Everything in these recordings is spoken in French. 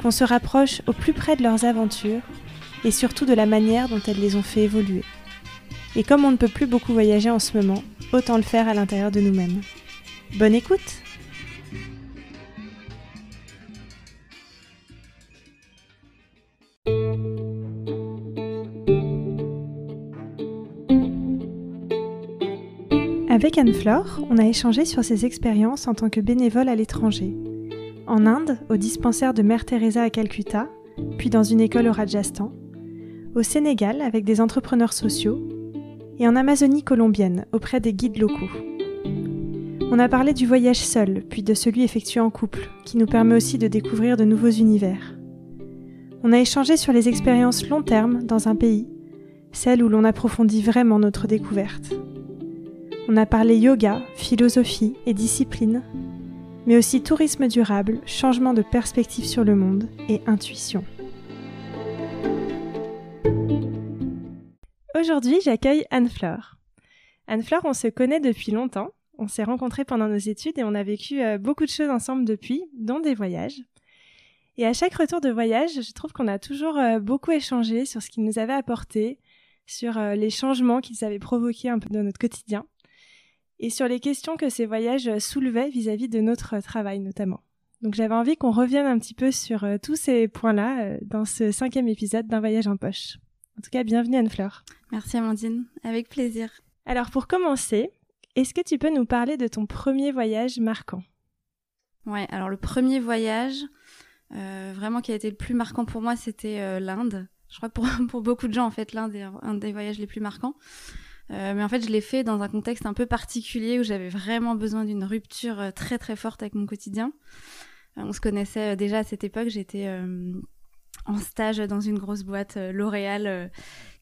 qu'on se rapproche au plus près de leurs aventures et surtout de la manière dont elles les ont fait évoluer. Et comme on ne peut plus beaucoup voyager en ce moment, autant le faire à l'intérieur de nous-mêmes. Bonne écoute Avec Anne-Flore, on a échangé sur ses expériences en tant que bénévole à l'étranger. En Inde, au dispensaire de Mère Teresa à Calcutta, puis dans une école au Rajasthan. Au Sénégal, avec des entrepreneurs sociaux. Et en Amazonie colombienne, auprès des guides locaux. On a parlé du voyage seul, puis de celui effectué en couple, qui nous permet aussi de découvrir de nouveaux univers. On a échangé sur les expériences long terme dans un pays, celles où l'on approfondit vraiment notre découverte. On a parlé yoga, philosophie et discipline, mais aussi tourisme durable, changement de perspective sur le monde et intuition. Aujourd'hui, j'accueille Anne-Fleur. Anne-Fleur, on se connaît depuis longtemps. On s'est rencontrés pendant nos études et on a vécu euh, beaucoup de choses ensemble depuis, dont des voyages. Et à chaque retour de voyage, je trouve qu'on a toujours euh, beaucoup échangé sur ce qu'ils nous avait apporté, sur euh, les changements qu'ils avaient provoqués un peu dans notre quotidien et sur les questions que ces voyages soulevaient vis-à-vis de notre travail notamment. Donc j'avais envie qu'on revienne un petit peu sur euh, tous ces points-là euh, dans ce cinquième épisode d'un voyage en poche. En tout cas, bienvenue Anne-Fleur. Merci Amandine, avec plaisir. Alors pour commencer, est-ce que tu peux nous parler de ton premier voyage marquant? Ouais, alors le premier voyage, euh, vraiment qui a été le plus marquant pour moi, c'était l'Inde. Je crois que pour, pour beaucoup de gens, en fait, l'Inde est un des voyages les plus marquants. Euh, mais en fait, je l'ai fait dans un contexte un peu particulier où j'avais vraiment besoin d'une rupture euh, très très forte avec mon quotidien. Euh, on se connaissait déjà à cette époque. J'étais en stage dans une grosse boîte L'Oréal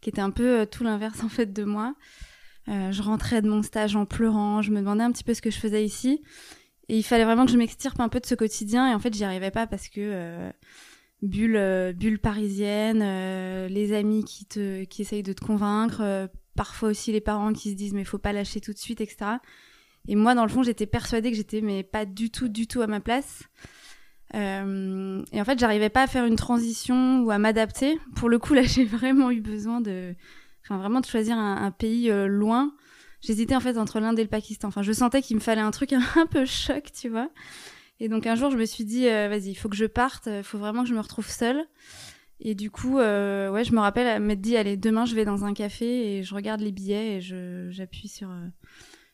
qui était un peu tout l'inverse en fait de moi. je rentrais de mon stage en pleurant. Je me demandais un petit peu ce que je faisais ici. Et il fallait vraiment que je m'extirpe un peu de ce quotidien. Et en fait, j'y arrivais pas parce que bulle, bulle parisienne, les amis qui te, qui essayent de te convaincre, parfois aussi les parents qui se disent mais faut pas lâcher tout de suite, etc. Et moi, dans le fond, j'étais persuadée que j'étais mais pas du tout, du tout à ma place. Euh, et en fait, j'arrivais pas à faire une transition ou à m'adapter. Pour le coup, là, j'ai vraiment eu besoin de, vraiment de choisir un, pays euh, loin. J'hésitais en fait entre l'Inde et le Pakistan. Enfin, je sentais qu'il me fallait un truc un, peu choc, tu vois. Et donc un jour, je me suis dit, euh, vas-y, il faut que je parte. Il faut vraiment que je me retrouve seule. Et du coup, euh, ouais, je me rappelle elle m'être dit, allez, demain je vais dans un café et je regarde les billets et j'appuie sur, euh,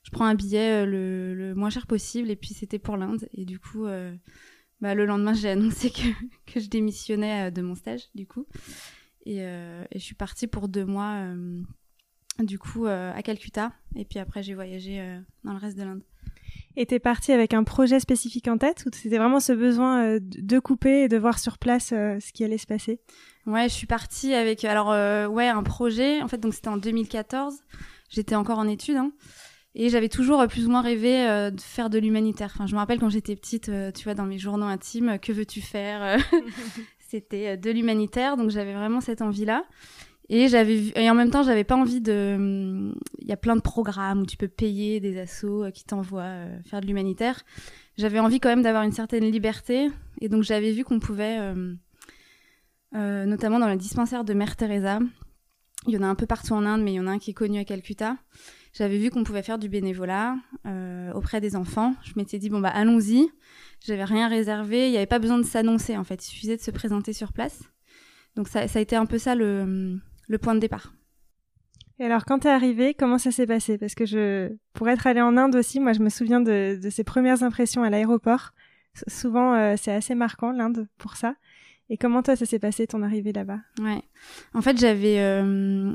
je prends un billet euh, le, le, moins cher possible et puis c'était pour l'Inde. Et du coup, bah, le lendemain j'ai annoncé que, que je démissionnais de mon stage du coup. Et, et je suis partie pour deux mois du coup à Calcutta. Et puis après j'ai voyagé dans le reste de l'Inde. Et t'es partie avec un projet spécifique en tête ou c'était vraiment ce besoin euh, de couper et de voir sur place euh, ce qui allait se passer? Ouais, je suis partie avec alors euh, ouais un projet. En fait, donc c'était en 2014. J'étais encore en études hein, et j'avais toujours plus ou moins rêvé de faire de l'humanitaire. Enfin, je me rappelle quand j'étais petite, tu vois, dans mes journaux intimes, que veux-tu faire C'était de l'humanitaire, donc j'avais vraiment cette envie-là. Et j'avais et en même temps, j'avais pas envie de. Il y a plein de programmes où tu peux payer des assos euh, qui t'envoient euh, faire de l'humanitaire. J'avais envie quand même d'avoir une certaine liberté, et donc j'avais vu qu'on pouvait, euh, notamment dans le dispensaire de Mère Teresa. Il y en a un peu partout en Inde, mais il y en a un qui est connu à Calcutta. J'avais vu qu'on pouvait faire du bénévolat auprès des enfants. Je m'étais dit bon bah allons-y. J'avais rien réservé. Il n'y avait pas besoin de s'annoncer en fait. Il suffisait de se présenter sur place. Donc ça, ça a été un peu ça le le point de départ. Et alors, quand t'es arrivée, comment ça s'est passé? Parce que je, pour être allée en Inde aussi, moi, je me souviens de, de ces premières impressions à l'aéroport. souvent, euh, c'est assez marquant l'Inde pour ça. Et comment toi, ça s'est passé ton arrivée là-bas? Ouais. En fait, j'avais, euh,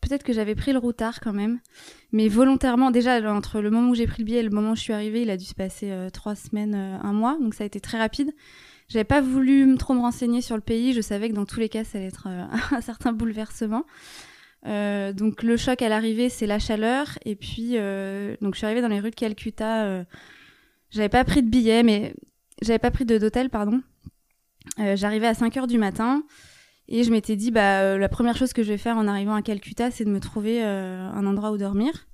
peut-être que j'avais pris le routard quand même, mais volontairement. Déjà, entre le moment où j'ai pris le billet et le moment où je suis arrivée, il a dû se passer euh, trois semaines, un mois, donc ça a été très rapide. J'avais pas voulu trop me renseigner sur le pays. Je savais que dans tous les cas, ça allait être un certain bouleversement. donc le choc à l'arrivée, c'est la chaleur. Et puis, donc je suis arrivée dans les rues de Calcutta. j'avais pas pris de billet, mais j'avais pas pris d'hôtel, pardon. J'arrivais à 5 heures du matin. Et je m'étais dit, bah, euh, la première chose que je vais faire en arrivant à Calcutta, c'est de me trouver euh, un endroit où dormir.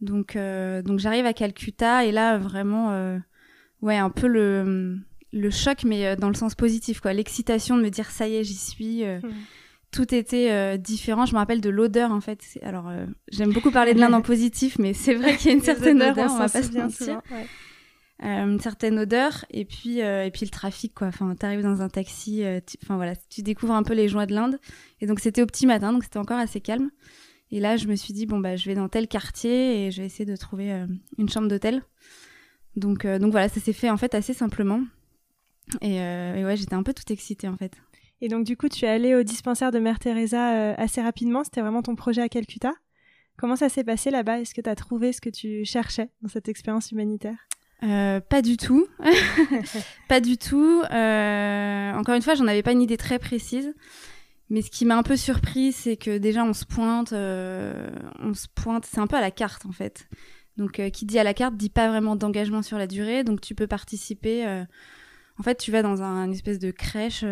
Donc, euh, donc j'arrive à Calcutta et là, vraiment, ouais, un peu le, le choc, mais dans le sens positif, quoi. L'excitation de me dire, ça y est, j'y suis. Hmm. Tout était différent. Je me rappelle de l'odeur, en fait. Alors, j'aime beaucoup parler de l'Inde en positif, mais c'est vrai qu'il y a une certaine odeur, on, va pas se mentir. Euh, une certaine odeur et puis euh, et puis le trafic quoi enfin t'arrives dans un taxi euh, enfin voilà tu découvres un peu les joies de l'Inde et donc c'était au petit matin donc c'était encore assez calme et là je me suis dit bon bah je vais dans tel quartier et je vais essayer de trouver une chambre d'hôtel donc donc voilà ça s'est fait en fait assez simplement et, et ouais j'étais un peu toute excitée en fait et donc du coup tu es allée au dispensaire de Mère Teresa assez rapidement c'était vraiment ton projet à Calcutta Comment ça s'est passé là-bas? Est-ce que tu as trouvé ce que tu cherchais dans cette expérience humanitaire? Euh, pas du tout. pas du tout. Euh, encore une fois, j'en avais pas une idée très précise. Mais ce qui m'a un peu surpris, c'est que déjà on se pointe, euh, on se pointe, c'est un peu à la carte en fait. Donc qui dit à la carte dit pas vraiment d'engagement sur la durée, donc tu peux participer. En fait, tu vas dans un une espèce de crèche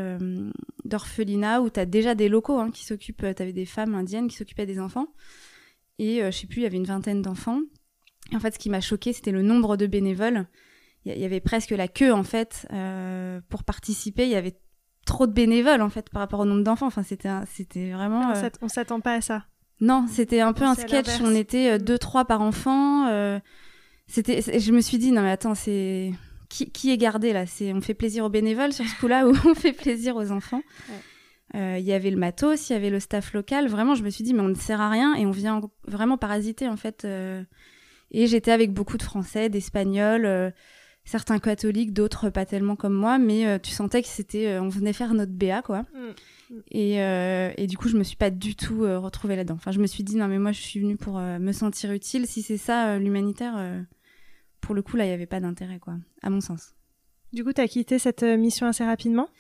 d'orphelinat où tu as déjà des locaux hein, qui s'occupent, tu avais des femmes indiennes qui s'occupaient des enfants. Et je sais plus, il y avait une vingtaine d'enfants en fait, ce qui m'a choqué, c'était le nombre de bénévoles. Il y, avait presque la queue, en fait, euh, pour participer. Il y avait trop de bénévoles, en fait, par rapport au nombre d'enfants. Enfin, c'était, vraiment. Euh, on s'attend pas à ça. Non, c'était un peu un sketch. On était euh, deux, trois par enfant. c'était, je me suis dit, non, mais attends, c'est. Qui, qui, est gardé là? C'est on fait plaisir aux bénévoles sur ce coup-là ou on fait plaisir aux enfants? Il y avait le matos, il y avait le staff local. Vraiment, je me suis dit, mais on ne sert à rien et on vient vraiment parasiter en fait et j'étais avec beaucoup de Français, d'Espagnols, euh, certains catholiques, d'autres pas tellement comme moi, mais euh, tu sentais que c'était, euh, on venait faire notre BA, quoi. Mm. Et, et, du coup, je me suis pas du tout retrouvée là-dedans. Enfin, je me suis dit, non, mais moi, je suis venue pour me sentir utile. Si c'est ça, l'humanitaire, pour le coup, là, il n'y avait pas d'intérêt, quoi, à mon sens. Du coup, tu as quitté cette mission assez rapidement?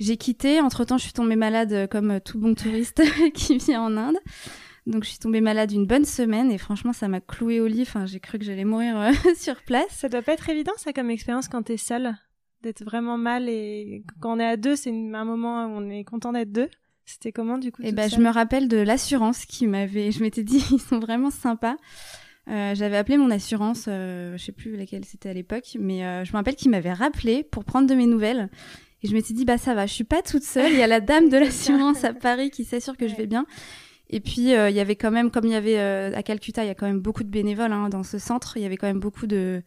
J'ai quitté. Entre-temps, je suis tombée malade comme tout bon touriste qui vient en Inde. Donc je suis tombée malade une bonne semaine et franchement ça m'a cloué au lit. Enfin, j'ai cru que j'allais mourir euh, sur place. Ça doit pas être évident ça comme expérience quand t'es seule, d'être vraiment mal et quand on est à deux, c'est un moment où on est content d'être deux. C'était comment du coup Eh ben, je me rappelle de l'assurance qui m'avait. Je m'étais dit ils sont vraiment sympas. Euh, j'avais appelé mon assurance, euh, je sais plus laquelle c'était à l'époque, mais euh, je me rappelle qu'il m'avait rappelé pour prendre de mes nouvelles. Et je m'étais dit bah ça va, je suis pas toute seule. Il y a la dame de l'assurance à Paris qui s'assure que je vais bien. Et puis, euh, il y avait quand même, comme il y avait à Calcutta, il y a quand même beaucoup de bénévoles hein, dans ce centre. Il y avait quand même beaucoup de.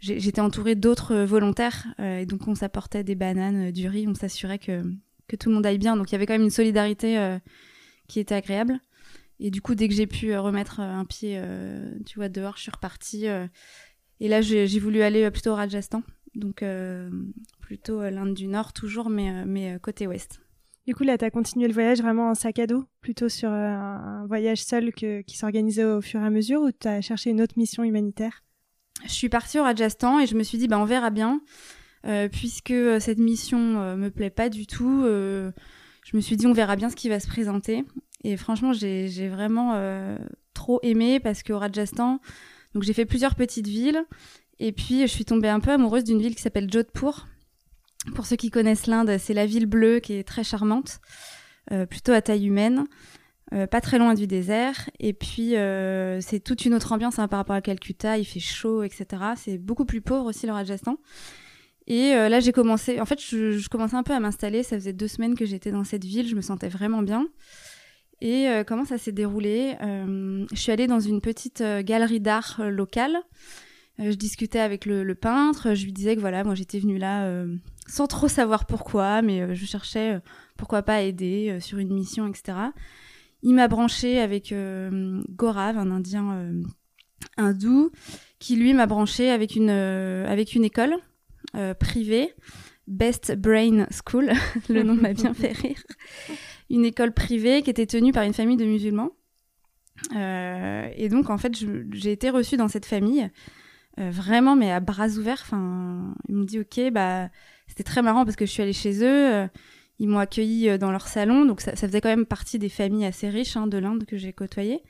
J'étais entourée d'autres volontaires. et donc, on s'apportait des bananes, du riz. On s'assurait que, que tout le monde aille bien. Donc, il y avait quand même une solidarité qui était agréable. Et du coup, dès que j'ai pu remettre un pied, tu vois, dehors, je suis repartie. et là, j'ai voulu aller plutôt au Rajasthan. Donc, plutôt l'Inde du Nord, toujours, mais, mais côté ouest. Du coup, là, tu as continué le voyage vraiment en sac à dos, plutôt sur euh, un voyage seul que, qui s'organisait au fur et à mesure, ou tu as cherché une autre mission humanitaire? Je suis partie au Rajasthan et je me suis dit, bah, on verra bien, euh, puisque euh, cette mission me plaît pas du tout. je me suis dit, on verra bien ce qui va se présenter. Et franchement, j'ai vraiment trop aimé parce qu'au Rajasthan, donc j'ai fait plusieurs petites villes. Et puis, je suis tombée un peu amoureuse d'une ville qui s'appelle Jodhpur, pour ceux qui connaissent l'Inde, c'est la ville bleue qui est très charmante, euh, plutôt à taille humaine, euh, pas très loin du désert. Et puis, euh, c'est toute une autre ambiance hein, par rapport à Calcutta, il fait chaud, etc. C'est beaucoup plus pauvre aussi le Rajasthan. Et là, j'ai commencé, en fait, je, commençais un peu à m'installer. Ça faisait deux semaines que j'étais dans cette ville, je me sentais vraiment bien. Et comment ça s'est déroulé? Je suis allée dans une petite galerie d'art locale. je discutais avec le, peintre, je lui disais que voilà, moi j'étais venue là sans trop savoir pourquoi, mais euh, je cherchais euh, pourquoi pas aider euh, sur une mission, etc. Il m'a branché avec Gorav, un Indien hindou, qui lui m'a branché avec une, avec une école privée, Best Brain School, le nom m'a bien fait rire, une école privée qui était tenue par une famille de musulmans. et donc en fait, j'ai été reçue dans cette famille vraiment, mais à bras ouverts. Enfin, ils m'ont dit ok, bah c'était très marrant parce que je suis allée chez eux. ils m'ont accueilli dans leur salon, donc ça, faisait quand même partie des familles assez riches hein, de l'Inde que j'ai côtoyées.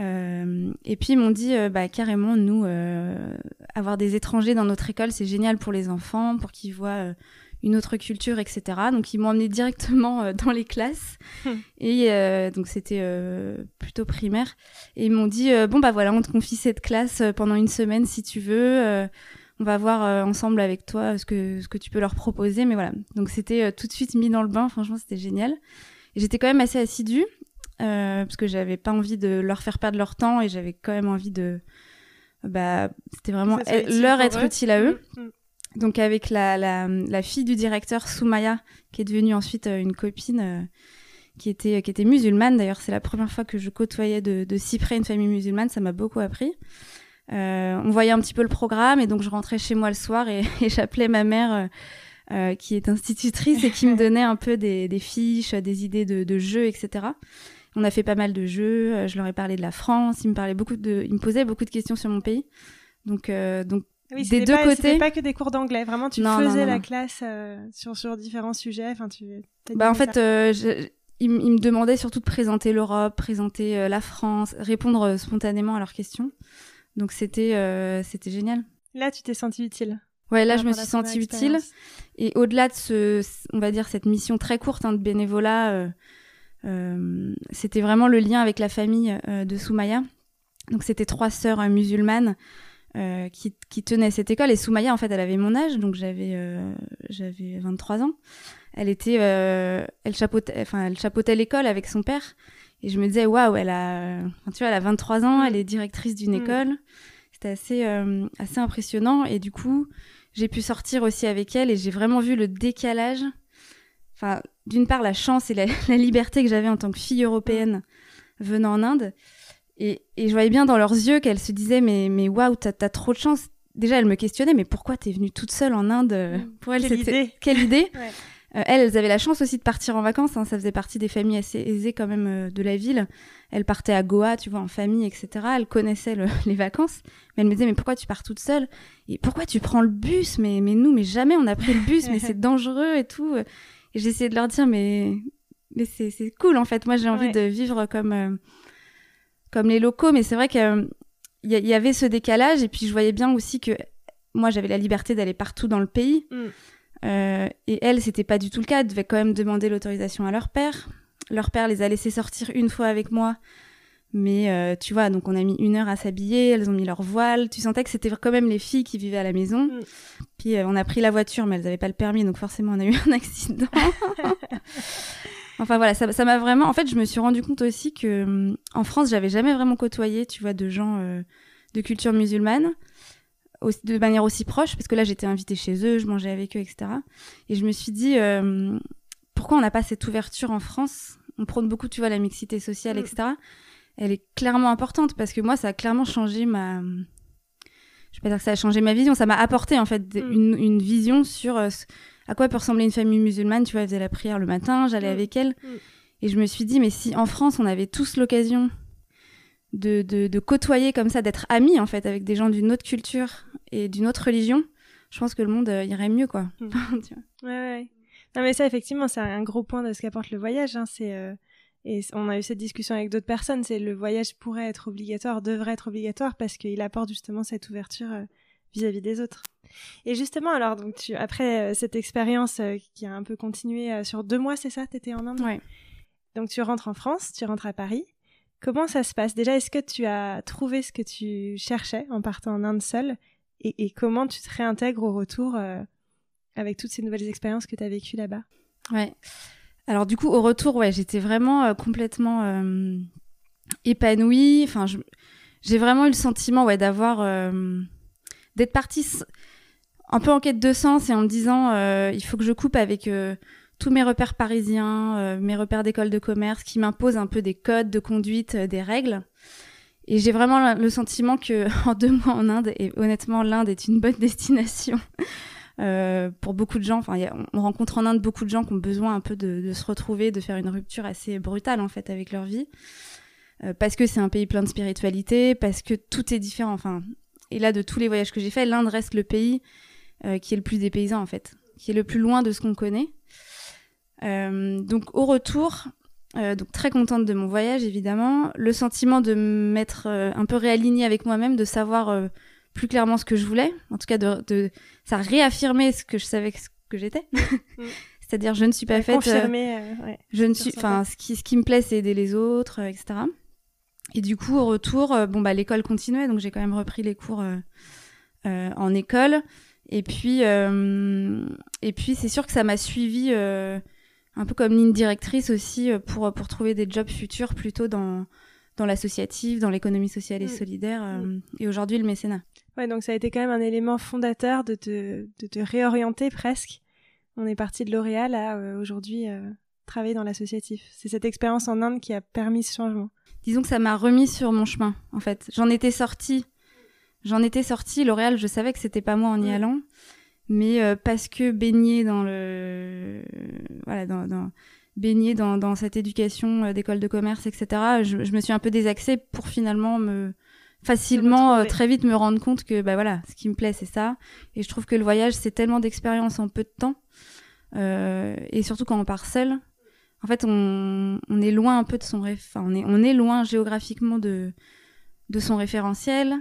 Euh, et puis ils m'ont dit, euh, bah, carrément, nous, euh, avoir des étrangers dans notre école, c'est génial pour les enfants, pour qu'ils voient une autre culture, etc. Donc ils m'ont emmené directement dans les classes. Hmm. Et donc c'était plutôt primaire. Et ils m'ont dit, bon, bah voilà, on te confie cette classe pendant une semaine si tu veux. on va voir ensemble avec toi ce que, ce que tu peux leur proposer. Mais voilà. Donc c'était tout de suite mis dans le bain. Franchement, c'était génial. Et j'étais quand même assez assidue. Euh, parce que j'avais pas envie de leur faire perdre leur temps et j'avais quand même envie de bah c'était vraiment leur être utile à eux mm, mm. Donc avec la, la, la, fille du directeur Soumaya qui est devenue ensuite euh, une copine euh, qui était qui était musulmane d'ailleurs c'est la première fois que je côtoyais de, de si près une famille musulmane ça m'a beaucoup appris on voyait un petit peu le programme et donc je rentrais chez moi le soir et, j'appelais ma mère qui est institutrice et qui me donnait un peu des, des fiches, des idées de, de jeux, etc. On a fait pas mal de jeux. Euh, je leur ai parlé de la France. Ils me parlaient beaucoup de, ils me posaient beaucoup de questions sur mon pays. Donc, euh, donc des deux pas, côtés. pas que des cours d'anglais. Vraiment, tu faisais la classe euh, sur sur différents sujets. Enfin, tu. Bah en fait, euh, ils, me demandaient surtout de présenter l'Europe, présenter la France, répondre spontanément à leurs questions. Donc c'était c'était génial. Là, tu t'es senti utile. Ouais, là, je me suis sentie utile. Et au-delà de ce, on va dire, cette mission très courte hein, de bénévolat, euh, c'était vraiment le lien avec la famille euh, de Soumaya. Donc c'était trois sœurs euh, qui, qui, tenaient cette école. Et Soumaya, en fait, elle avait mon âge, donc j'avais j'avais 23 ans. Elle était, elle chapeautait, enfin, elle chapeautait l'école avec son père. Et je me disais, waouh, elle a, tu vois, elle a 23 ans, elle est directrice d'une mm. école. C'était assez, assez impressionnant. Et du coup, j'ai pu sortir aussi avec elle et j'ai vraiment vu le décalage. Enfin, d'une part la chance et la, liberté que j'avais en tant que fille européenne venant en Inde. Et, je voyais bien dans leurs yeux qu'elles se disaient mais mais waouh t'as as trop de chance. Déjà elles me questionnaient mais pourquoi t'es venue toute seule en Inde? Mm. Pour elles quelle idée. quelle idée? Euh, elles, elles avaient la chance aussi de partir en vacances. Hein. ça faisait partie des familles assez aisées quand même euh, de la ville. Elles partaient à Goa, tu vois, en famille, etc. Elles connaissaient les vacances. Mais elles me disaient mais pourquoi tu pars toute seule? Et pourquoi tu prends le bus? Mais mais nous mais jamais on a pris le bus. mais c'est dangereux et tout. Et j'essayais de leur dire, mais, mais c'est, c'est cool en fait. Moi, j'ai envie de vivre comme, euh, comme les locaux. Mais c'est vrai qu'il il y, avait ce décalage. Et puis, je voyais bien aussi que moi, j'avais la liberté d'aller partout dans le pays. Mm. Euh, et elles, c'était pas du tout le cas. Elles devaient quand même demander l'autorisation à leur père. Leur père les a laissés sortir une fois avec moi mais euh, tu vois, donc on a mis une heure à s'habiller, elles ont mis leur voile. Tu sentais que c'était quand même les filles qui vivaient à la maison. Mm. Puis euh, on a pris la voiture, mais elles n'avaient pas le permis, donc forcément on a eu un accident. enfin voilà, ça m'a vraiment. En fait, je me suis rendu compte aussi que hum, en France, j'avais jamais vraiment côtoyé, tu vois, de gens euh, de culture musulmane de manière aussi proche, parce que là j'étais invitée chez eux, je mangeais avec eux, etc. Et je me suis dit, pourquoi on n'a pas cette ouverture en France? On prône beaucoup, tu vois, la mixité sociale, mm. etc elle est clairement importante parce que moi, ça a clairement changé ma. Je vais pas dire que ça a changé ma vision, ça m'a apporté en fait mm. une, une, vision sur euh, à quoi peut ressembler une famille musulmane. Tu vois, elle faisait la prière le matin, j'allais mm. avec elle. Mm. Et je me suis dit, mais si en France, on avait tous l'occasion de, de, de, côtoyer comme ça, d'être amis en fait avec des gens d'une autre culture et d'une autre religion, je pense que le monde euh, irait mieux, quoi. tu vois. Ouais, ouais. Non, mais ça, effectivement, c'est un gros point de ce qu'apporte le voyage. Hein. C'est. Euh, et on a eu cette discussion avec d'autres personnes, c'est le voyage pourrait être obligatoire, devrait être obligatoire parce qu'il apporte justement cette ouverture euh, vis-à-vis des autres. Et justement, alors donc tu, après euh, cette expérience euh, qui a un peu continué sur deux mois, c'est ça? T'étais en Inde? Ouais. Donc tu rentres en France, tu rentres à Paris. Comment ça se passe? Déjà, est-ce que tu as trouvé ce que tu cherchais en partant en Inde seule? Et, et, comment tu te réintègres au retour avec toutes ces nouvelles expériences que tu as vécues là-bas? Ouais. Alors du coup, au retour, ouais, j'étais vraiment euh, complètement euh, épanouie. Enfin, j'ai vraiment eu le sentiment, ouais, d'avoir euh, d'être partie un peu en quête de sens et en me disant, il faut que je coupe avec tous mes repères parisiens, mes repères d'école de commerce, qui m'imposent un peu des codes de conduite, des règles. Et j'ai vraiment le sentiment que en deux mois en Inde, et honnêtement, l'Inde est une bonne destination. Euh, pour beaucoup de gens, enfin, on rencontre en Inde beaucoup de gens qui ont besoin un peu de, de, se retrouver, de faire une rupture assez brutale en fait avec leur vie, euh, parce que c'est un pays plein de spiritualité, parce que tout est différent. Enfin, et là, de tous les voyages que j'ai faits, l'Inde reste le pays qui est le plus dépaysant en fait, qui est le plus loin de ce qu'on connaît. donc au retour, donc très contente de mon voyage évidemment, le sentiment de m'être un peu réalignée avec moi-même, de savoir plus clairement ce que je voulais, en tout cas de, de ça réaffirmait ce que je savais que j'étais. Mm. C'est-à-dire, je ne suis pas faite. Euh, ouais, je ne suis. Enfin, ce qui, ce qui me plaît, c'est aider les autres, euh, etc. Et du coup, au retour, euh, bon, bah, l'école continuait, donc j'ai quand même repris les cours en école. Et puis, et puis c'est sûr que ça m'a suivi un peu comme ligne directrice aussi pour, pour trouver des jobs futurs plutôt dans, dans l'associatif, dans l'économie sociale et mm. solidaire, mm. et aujourd'hui le mécénat. Ouais, donc ça a été quand même un élément fondateur de te, de te réorienter presque on est parti de L'Oréal à euh, aujourd'hui euh, travailler dans l'associatif. C'est cette expérience en Inde qui a permis ce changement. Disons que ça m'a remis sur mon chemin, en fait. J'en étais sortie. J'en étais sortie. L'Oréal, je savais que c'était pas moi en y allant. Mais euh, parce que baigner dans le. Voilà, dans. dans baigner dans, dans cette éducation d'école de commerce, etc., je, je, me suis un peu désaxée pour finalement me, facilement euh, très vite me rendre compte que bah voilà ce qui me plaît c'est ça et je trouve que le voyage c'est tellement d'expérience en peu de temps euh, et surtout quand on part seul en fait on, on est loin un peu de son enfin on est on est loin géographiquement de de son référentiel.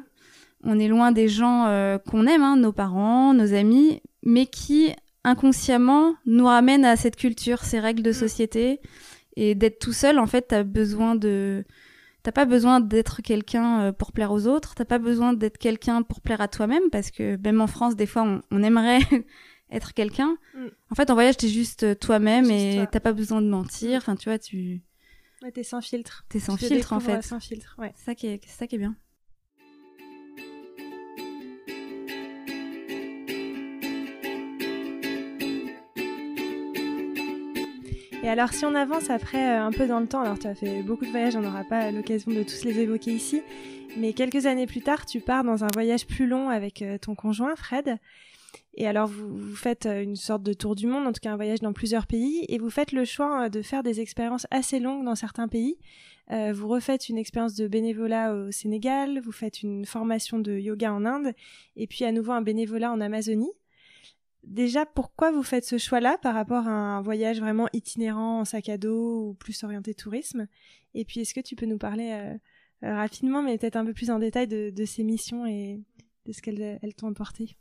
On est loin des gens euh, qu'on aime hein, nos parents nos amis mais qui inconsciemment nous ramènent à cette culture ces règles de mm. société. Et d'être tout seul en fait t'as besoin de T'as pas besoin d'être quelqu'un euh, pour plaire aux autres, t'as pas besoin d'être quelqu'un pour plaire à toi-même, parce que même en France, des fois, on, aimerait être quelqu'un. Mm. En fait, en voyage, t'es juste euh, toi-même et t'as pas besoin de mentir. Enfin, tu vois, tu. Ouais, t'es sans filtre. T'es sans filtre, en fait. Sans filtre, ouais. C'est ça qui est, ça qui est bien. Et alors, si on avance après euh, un peu dans le temps, alors tu as fait beaucoup de voyages, on n'aura pas l'occasion de tous les évoquer ici, mais quelques années plus tard, tu pars dans un voyage plus long avec euh, ton conjoint, Fred. Et alors, vous, faites euh, une sorte de tour du monde, en tout cas un voyage dans plusieurs pays, et vous faites le choix de faire des expériences assez longues dans certains pays. vous refaites une expérience de bénévolat au Sénégal, vous faites une formation de yoga en Inde, et puis à nouveau un bénévolat en Amazonie. Déjà, pourquoi vous faites ce choix-là par rapport à un voyage vraiment itinérant en sac à dos ou plus orienté tourisme? Et puis, est-ce que tu peux nous parler euh, euh, rapidement, mais peut-être un peu plus en détail de, ces missions et de ce qu'elles t'ont apporté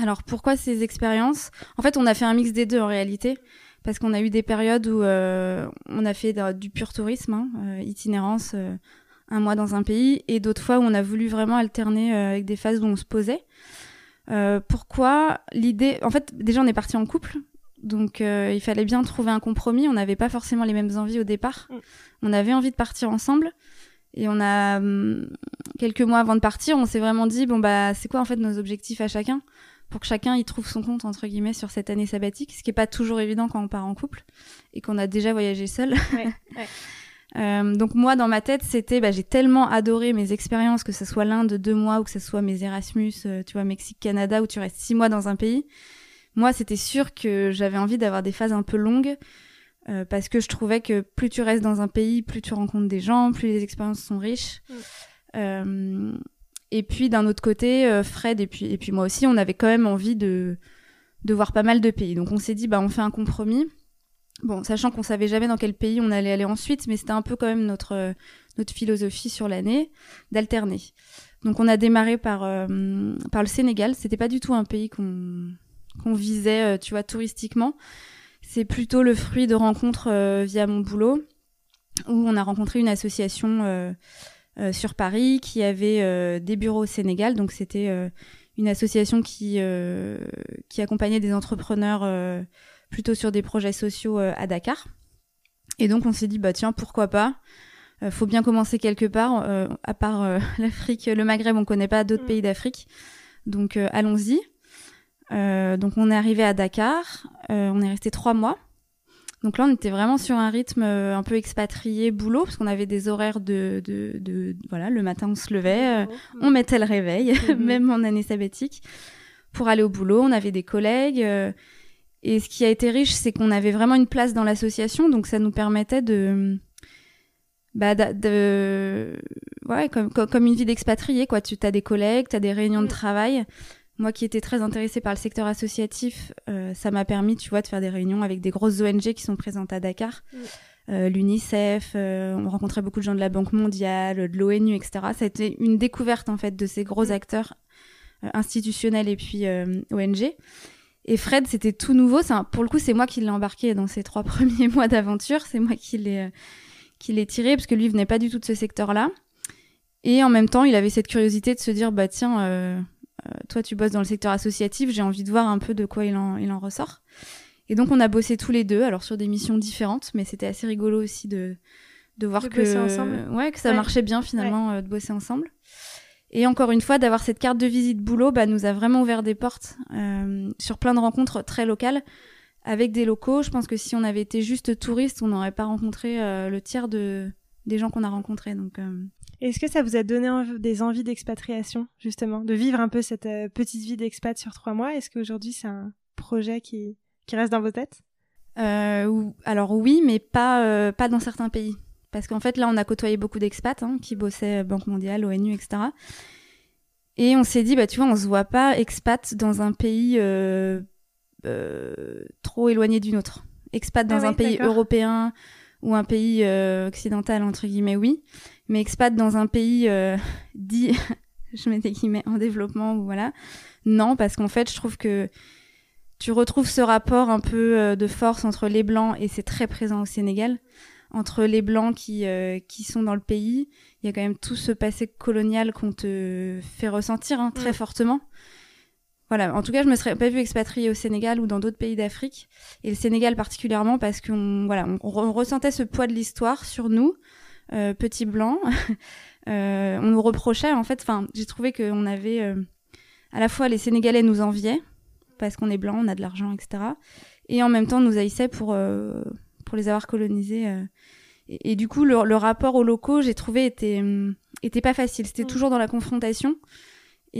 Alors, pourquoi ces expériences? En fait, on a fait un mix des deux en réalité, parce qu'on a eu des périodes où euh, on a fait du pur tourisme, hein, itinérance, un mois dans un pays, et d'autres fois où on a voulu vraiment alterner avec des phases où on se posait. Euh, pourquoi l'idée En fait, déjà, on est parti en couple, donc euh, il fallait bien trouver un compromis. On n'avait pas forcément les mêmes envies au départ. Mm. On avait envie de partir ensemble. Et on a hum, quelques mois avant de partir, on s'est vraiment dit bon bah c'est quoi en fait nos objectifs à chacun pour que chacun y trouve son compte entre guillemets sur cette année sabbatique, ce qui est pas toujours évident quand on part en couple et qu'on a déjà voyagé seul. Ouais, ouais. Euh, donc moi, dans ma tête, c'était, bah, j'ai tellement adoré mes expériences, que ce soit l'Inde deux mois ou que ce soit mes Erasmus, euh, tu vois, Mexique, Canada, où tu restes six mois dans un pays. Moi, c'était sûr que j'avais envie d'avoir des phases un peu longues, euh, parce que je trouvais que plus tu restes dans un pays, plus tu rencontres des gens, plus les expériences sont riches. Mm. et puis d'un autre côté, Fred et puis et puis moi aussi, on avait quand même envie de de voir pas mal de pays. Donc on s'est dit, bah on fait un compromis. Bon, sachant qu'on savait jamais dans quel pays on allait aller ensuite, mais c'était un peu quand même notre euh, notre philosophie sur l'année d'alterner. Donc on a démarré par euh, par le Sénégal. C'était pas du tout un pays qu'on qu'on visait, euh, tu vois, touristiquement. C'est plutôt le fruit de rencontres via mon boulot, où on a rencontré une association sur Paris qui avait des bureaux au Sénégal. Donc c'était une association qui qui accompagnait des entrepreneurs plutôt sur des projets sociaux euh, à Dakar. Et donc on s'est dit bah tiens pourquoi pas? Euh, faut bien commencer quelque part. Euh, à part l'Afrique, le Maghreb, on connaît pas d'autres mm. pays d'Afrique. Donc allons-y. Donc on est arrivé à Dakar. on est resté trois mois. Donc là, on était vraiment sur un rythme un peu expatrié, boulot, parce qu'on avait des horaires de, de, de, voilà, le matin on se levait, mm. on mettait le réveil, mm. même en année sabbatique, pour aller au boulot. On avait des collègues. Et ce qui a été riche, c'est qu'on avait vraiment une place dans l'association, donc ça nous permettait de, bah, de, ouais, comme, comme, une vie d'expatrié, quoi. Tu as des collègues, tu as des réunions de mm. travail. Moi qui étais très intéressée par le secteur associatif, euh, ça m'a permis, tu vois, de faire des réunions avec des grosses ONG qui sont présentes à Dakar. Euh, L'UNICEF, euh, on rencontrait beaucoup de gens de la Banque mondiale, de l'ONU, etc. Ça a été une découverte, en fait, de ces gros acteurs institutionnels et puis ONG. Et Fred, c'était tout nouveau. pour le coup, c'est moi qui l'ai embarqué dans ces trois premiers mois d'aventure. C'est moi qui l'ai qui l'ait tiré parce que lui venait pas du tout de ce secteur-là. Et en même temps, il avait cette curiosité de se dire bah tiens, euh, euh, toi tu bosses dans le secteur associatif, j'ai envie de voir un peu de quoi il en, il en ressort. Et donc on a bossé tous les deux, alors sur des missions différentes, mais c'était assez rigolo aussi de de voir que ensemble. ouais que ça marchait bien finalement euh, de bosser ensemble. Et encore une fois, d'avoir cette carte de visite boulot, bah, nous a vraiment ouvert des portes sur plein de rencontres très locales avec des locaux. Je pense que si on avait été juste touriste, on n'aurait pas rencontré euh, le tiers de, des gens qu'on a rencontrés. Donc, euh. Est-ce que ça vous a donné des envies d'expatriation, justement, de vivre un peu cette euh, petite vie d'expat sur trois mois? Est-ce qu'aujourd'hui c'est un projet qui, qui reste dans vos têtes? Alors oui, mais pas, pas dans certains pays. Parce qu'en fait, là, on a côtoyé beaucoup d'expats hein, qui bossaient Banque mondiale, ONU, etc. Et on s'est dit, bah, tu vois, on se voit pas expat dans un pays euh, trop éloigné d'une autre. Expat dans ah un pays européen ou un pays euh, occidental, entre guillemets, oui. Mais expat dans un pays euh, dit, je mets des guillemets, en développement, ou voilà. Non, parce qu'en fait, je trouve que tu retrouves ce rapport un peu de force entre les blancs, et c'est très présent au Sénégal, entre les blancs qui, qui sont dans le pays. Il y a quand même tout ce passé colonial qu'on te fait ressentir hein, très mm. fortement. Voilà, en tout cas, je me serais pas vue expatriée au Sénégal ou dans d'autres pays d'Afrique, et le Sénégal particulièrement parce qu'on voilà, on, ressentait ce poids de l'histoire sur nous, euh, petits blancs. euh, on nous reprochait en fait, enfin, j'ai trouvé qu'on avait euh, à la fois les Sénégalais nous enviaient parce qu'on est blanc, on a de l'argent, etc. Et en même temps, nous haïssaient pour euh, pour les avoir colonisés. Euh. Et, et, du coup, le, le rapport aux locaux, j'ai trouvé était était pas facile. C'était mm. toujours dans la confrontation.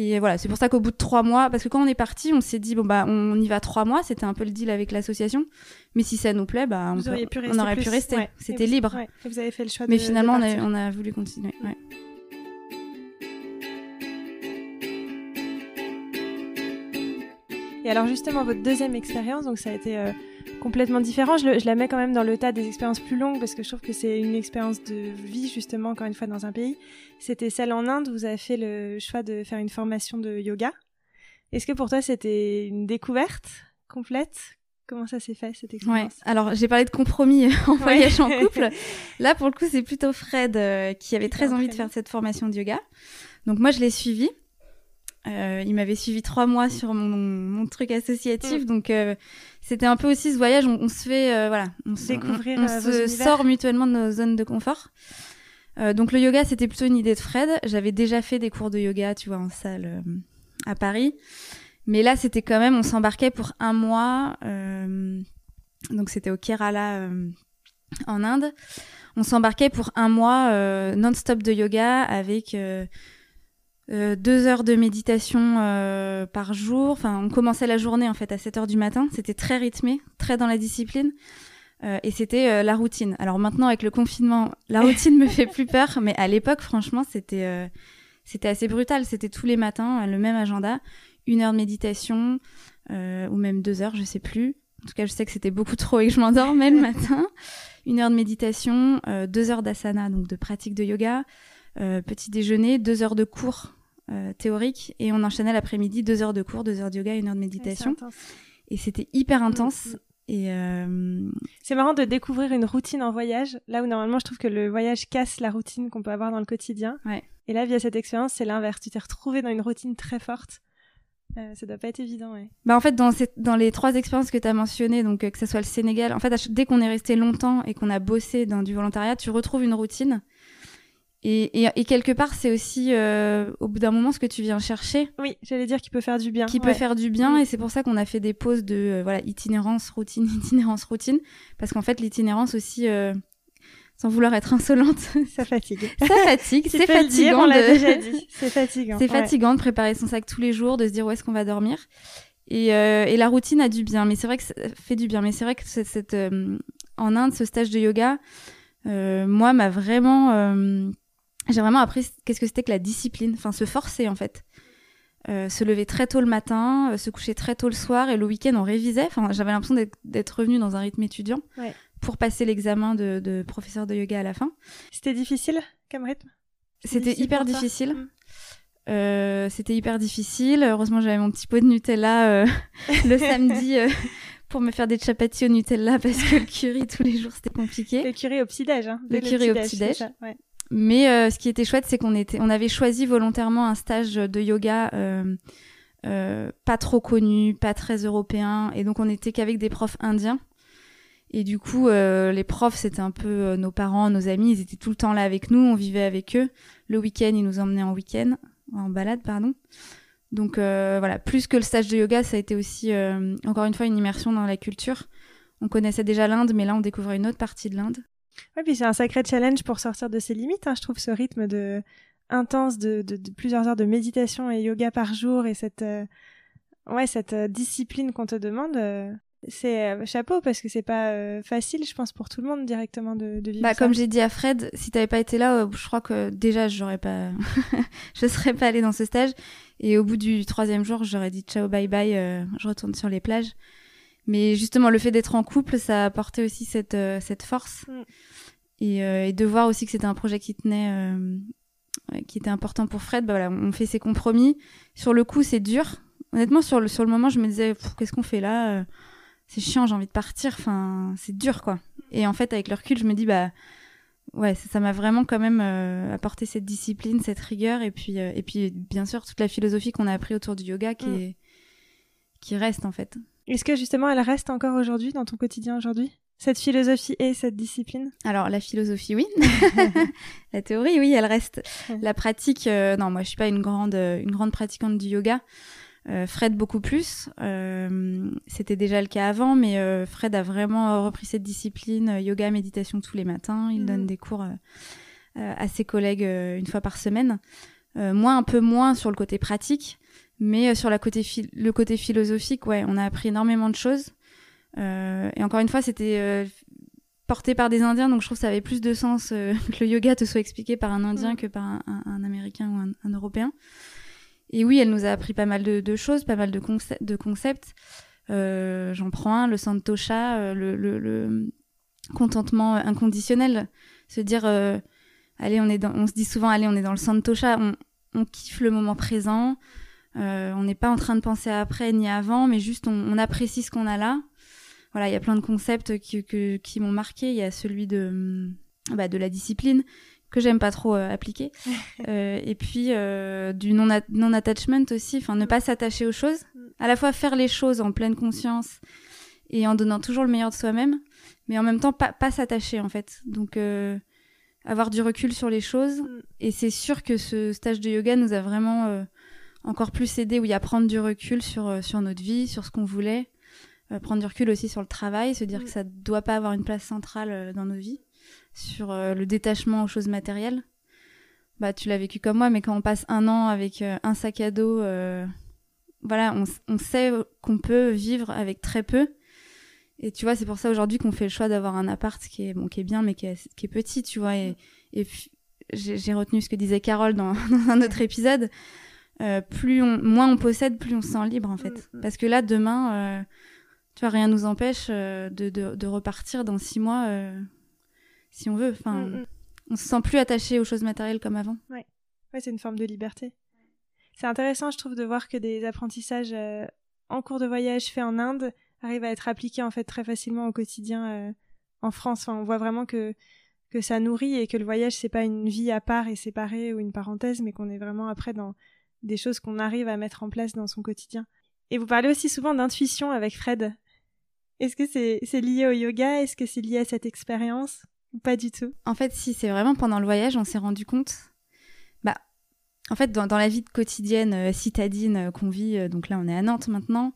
Et voilà, c'est pour ça qu'au bout de trois mois, parce que quand on est parti, on s'est dit bon bah on y va trois mois, c'était un peu le deal avec l'association. Mais si ça nous plaît, bah on, on aurait pu rester. C'était libre. vous avez fait le choix. Mais finalement, on, a, on, a, voulu continuer. Ouais. Et alors justement, votre deuxième expérience, donc ça a été euh, complètement différent. Je, la mets quand même dans le tas des expériences plus longues parce que je trouve que c'est une expérience de vie justement, encore une fois, dans un pays. C'était celle en Inde. Vous avez fait le choix de faire une formation de yoga. Est-ce que pour toi c'était une découverte complète? Comment ça s'est fait cette expérience? Ouais. Alors j'ai parlé de compromis en voyage en couple. Là pour le coup c'est plutôt Fred euh, qui avait très envie de faire cette formation de yoga. Donc moi je l'ai suivi. Euh, il m'avait suivi trois mois sur mon, mon truc associatif, mm. donc euh, c'était un peu aussi ce voyage. On, se fait, euh, voilà, on, Découvrir, on, on se sort mutuellement de nos zones de confort. Donc le yoga, c'était plutôt une idée de Fred. J'avais déjà fait des cours de yoga, tu vois, en salle à Paris, mais là, c'était quand même, on s'embarquait pour un mois. donc c'était au Kerala en Inde. On s'embarquait pour un mois non-stop de yoga avec euh, deux heures de méditation euh, par jour. Enfin, on commençait la journée en fait à 7 heures du matin. C'était très rythmé, très dans la discipline. Euh, et c'était la routine. Alors maintenant, avec le confinement, la routine me fait plus peur, mais à l'époque, franchement, c'était c'était assez brutal. C'était tous les matins le même agenda, une heure de méditation ou même deux heures, je sais plus. En tout cas, je sais que c'était beaucoup trop et que je m'endormais le matin. Une heure de méditation, deux heures d'asana, donc de pratique de yoga, petit déjeuner, deux heures de cours euh, théorique et on enchaînait l'après-midi deux heures de cours, deux heures de yoga, une heure de méditation. et c'était hyper intense. Et euh... c'est marrant de découvrir une routine en voyage, là où normalement je trouve que le voyage casse la routine qu'on peut avoir dans le quotidien. Ouais. Et là, via cette expérience, c'est l'inverse. Tu t'es retrouvé dans une routine très forte. Euh, ça doit pas être évident, ouais. Bah en fait, dans, dans les trois expériences que tu as mentionnées, donc euh, que ce soit le Sénégal, en fait, dès qu'on est resté longtemps et qu'on a bossé dans du volontariat, tu retrouves une routine. Et, et, et, quelque part, c'est aussi euh, au bout d'un moment ce que tu viens chercher. Oui, j'allais dire qu'il peut faire du bien. Qui peut faire du bien, et c'est pour ça qu'on a fait des pauses de euh, voilà itinérance routine, itinérance routine, parce qu'en fait l'itinérance aussi, euh, sans vouloir être insolente, ça fatigue. ça fatigue, c'est fatigant. on l'a déjà dit. C'est fatigant. C'est fatigant de préparer son sac tous les jours, de se dire où est-ce qu'on va dormir. Et, euh, et, la routine a du bien, mais c'est vrai que ça fait du bien. Mais c'est vrai que cette, cette en Inde, ce stage de yoga moi, m'a vraiment, j'ai vraiment appris qu'est-ce que c'était que la discipline, enfin se forcer en fait. se lever très tôt le matin, se coucher très tôt le soir et le week-end on révisait. Enfin, j'avais l'impression d'être revenu dans un rythme étudiant pour passer l'examen de, de, professeur de yoga à la fin. C'était difficile comme rythme? C'était hyper difficile. Mm. Euh, c'était hyper difficile. Heureusement, j'avais mon petit pot de Nutella euh, le samedi euh, pour me faire des chapatis au Nutella parce que le curry tous les jours c'était compliqué. Le curry au petit-déj. Hein, le curry au petit-déj. Mais ce qui était chouette, c'est qu'on avait choisi volontairement un stage de yoga pas trop connu, pas très européen, et donc on était qu'avec des profs indiens. Et du coup, les profs, c'était un peu nos parents, nos amis, ils étaient tout le temps là avec nous, on vivait avec eux. Le week-end, ils nous emmenaient en week-end en balade, pardon. Donc euh, voilà, plus que le stage de yoga, ça a été aussi, euh, encore une fois, une immersion dans la culture. On connaissait déjà l'Inde, mais là, on découvrait une autre partie de l'Inde. Oui, puis c'est un sacré challenge pour sortir de ses limites. Hein, je trouve ce rythme de intense de, plusieurs heures de méditation et yoga par jour et cette euh, ouais cette discipline qu'on te demande c'est euh, chapeau parce que c'est pas euh, facile, je pense, pour tout le monde directement de, de vivre. Bah, comme j'ai dit à Fred, si t'avais pas été là, euh, je crois que déjà j'aurais pas, je serais pas allée dans ce stage. Et au bout du troisième jour, j'aurais dit ciao, bye bye, je retourne sur les plages. Mais justement, le fait d'être en couple, ça a apporté aussi cette cette force mm. et, et, de voir aussi que c'était un projet qui tenait, qui était important pour Fred. Bah voilà, on fait ses compromis. Sur le coup, c'est dur. Honnêtement, sur le sur le moment, je me disais qu'est-ce qu'on fait là c'est chiant, j'ai envie de partir, enfin, c'est dur, quoi. Et en fait, avec le recul, je me dis, bah, ouais, ça m'a vraiment quand même euh, apporté cette discipline, cette rigueur, et puis, euh, et puis, bien sûr, toute la philosophie qu'on a appris autour du yoga qui, mm. est, qui reste, en fait. Est-ce que justement, elle reste encore aujourd'hui, dans ton quotidien aujourd'hui? Cette philosophie et cette discipline? Alors la philosophie, oui. la théorie, oui, elle reste. La pratique, euh, non, moi je suis pas une grande, une grande pratiquante du yoga. Euh, Fred beaucoup plus. Euh, c'était déjà le cas avant, mais euh, Fred a vraiment repris cette discipline yoga, méditation tous les matins. Il donne mhm. des cours à ses collègues une fois par semaine. moi, un peu moins sur le côté pratique, mais sur la côté le côté philosophique, ouais, on a appris énormément de choses. et encore une fois, c'était porté par des Indiens, donc je trouve que ça avait plus de sens que le yoga te soit expliqué par un Indien mhm. que par un, Américain ou un Européen. Et oui, elle nous a appris pas mal de, choses, pas mal de, de concepts. Euh, j'en prends un, le santosha, euh, le, le, contentement inconditionnel. Se dire, euh, allez, on est dans, on se dit souvent, allez, on est dans le santosha, on, on kiffe le moment présent. On n'est pas en train de penser à après ni avant, mais juste on, apprécie ce qu'on a là. Voilà, il y a plein de concepts qui, qui m'ont marqué. Il y a celui de, bah, de la discipline que j'aime pas trop euh, appliquer. euh, et puis euh, du non, non attachment aussi, enfin ne pas s'attacher aux choses, à la fois faire les choses en pleine conscience et en donnant toujours le meilleur de soi-même, mais en même temps pas, pas s'attacher en fait. Donc euh, avoir du recul sur les choses. Mm. Et c'est sûr que ce stage de yoga nous a vraiment encore plus aidé, oui, à prendre du recul sur, sur notre vie, sur ce qu'on voulait. prendre du recul aussi sur le travail, se dire mm. que ça doit pas avoir une place centrale dans nos vies sur euh, le détachement aux choses matérielles. Bah, tu l'as vécu comme moi, mais quand on passe un an avec euh, un sac à dos, euh, voilà, on, sait qu'on peut vivre avec très peu. Et tu vois, c'est pour ça aujourd'hui qu'on fait le choix d'avoir un appart qui est bon, qui est bien, mais qui est, qui est petit, tu vois. Et, et j'ai retenu ce que disait Carole dans, un autre épisode. Plus on, moins on possède, plus on se sent libre en fait. Mm, mm. Parce que là, demain, tu vois, rien nous empêche de, de, de, repartir dans six mois si on veut. Enfin, mm, on se sent plus attaché aux choses matérielles comme avant. Ouais, ouais c'est une forme de liberté. C'est intéressant, je trouve, de voir que des apprentissages euh, en cours de voyage faits en Inde arrivent à être appliqués en fait très facilement au quotidien euh, en France. Enfin, on voit vraiment que que ça nourrit et que le voyage c'est pas une vie à part et séparée ou une parenthèse, mais qu'on est vraiment après dans des choses qu'on arrive à mettre en place dans son quotidien. Et vous parlez aussi souvent d'intuition avec Fred. Est-ce que c'est lié au yoga? Est-ce que c'est lié à cette expérience? Pas du tout? En fait, si, c'est vraiment pendant le voyage, on s'est rendu compte. Bah, en fait, dans, la vie quotidienne euh, citadine euh, qu'on vit, euh, donc là, on est à Nantes maintenant.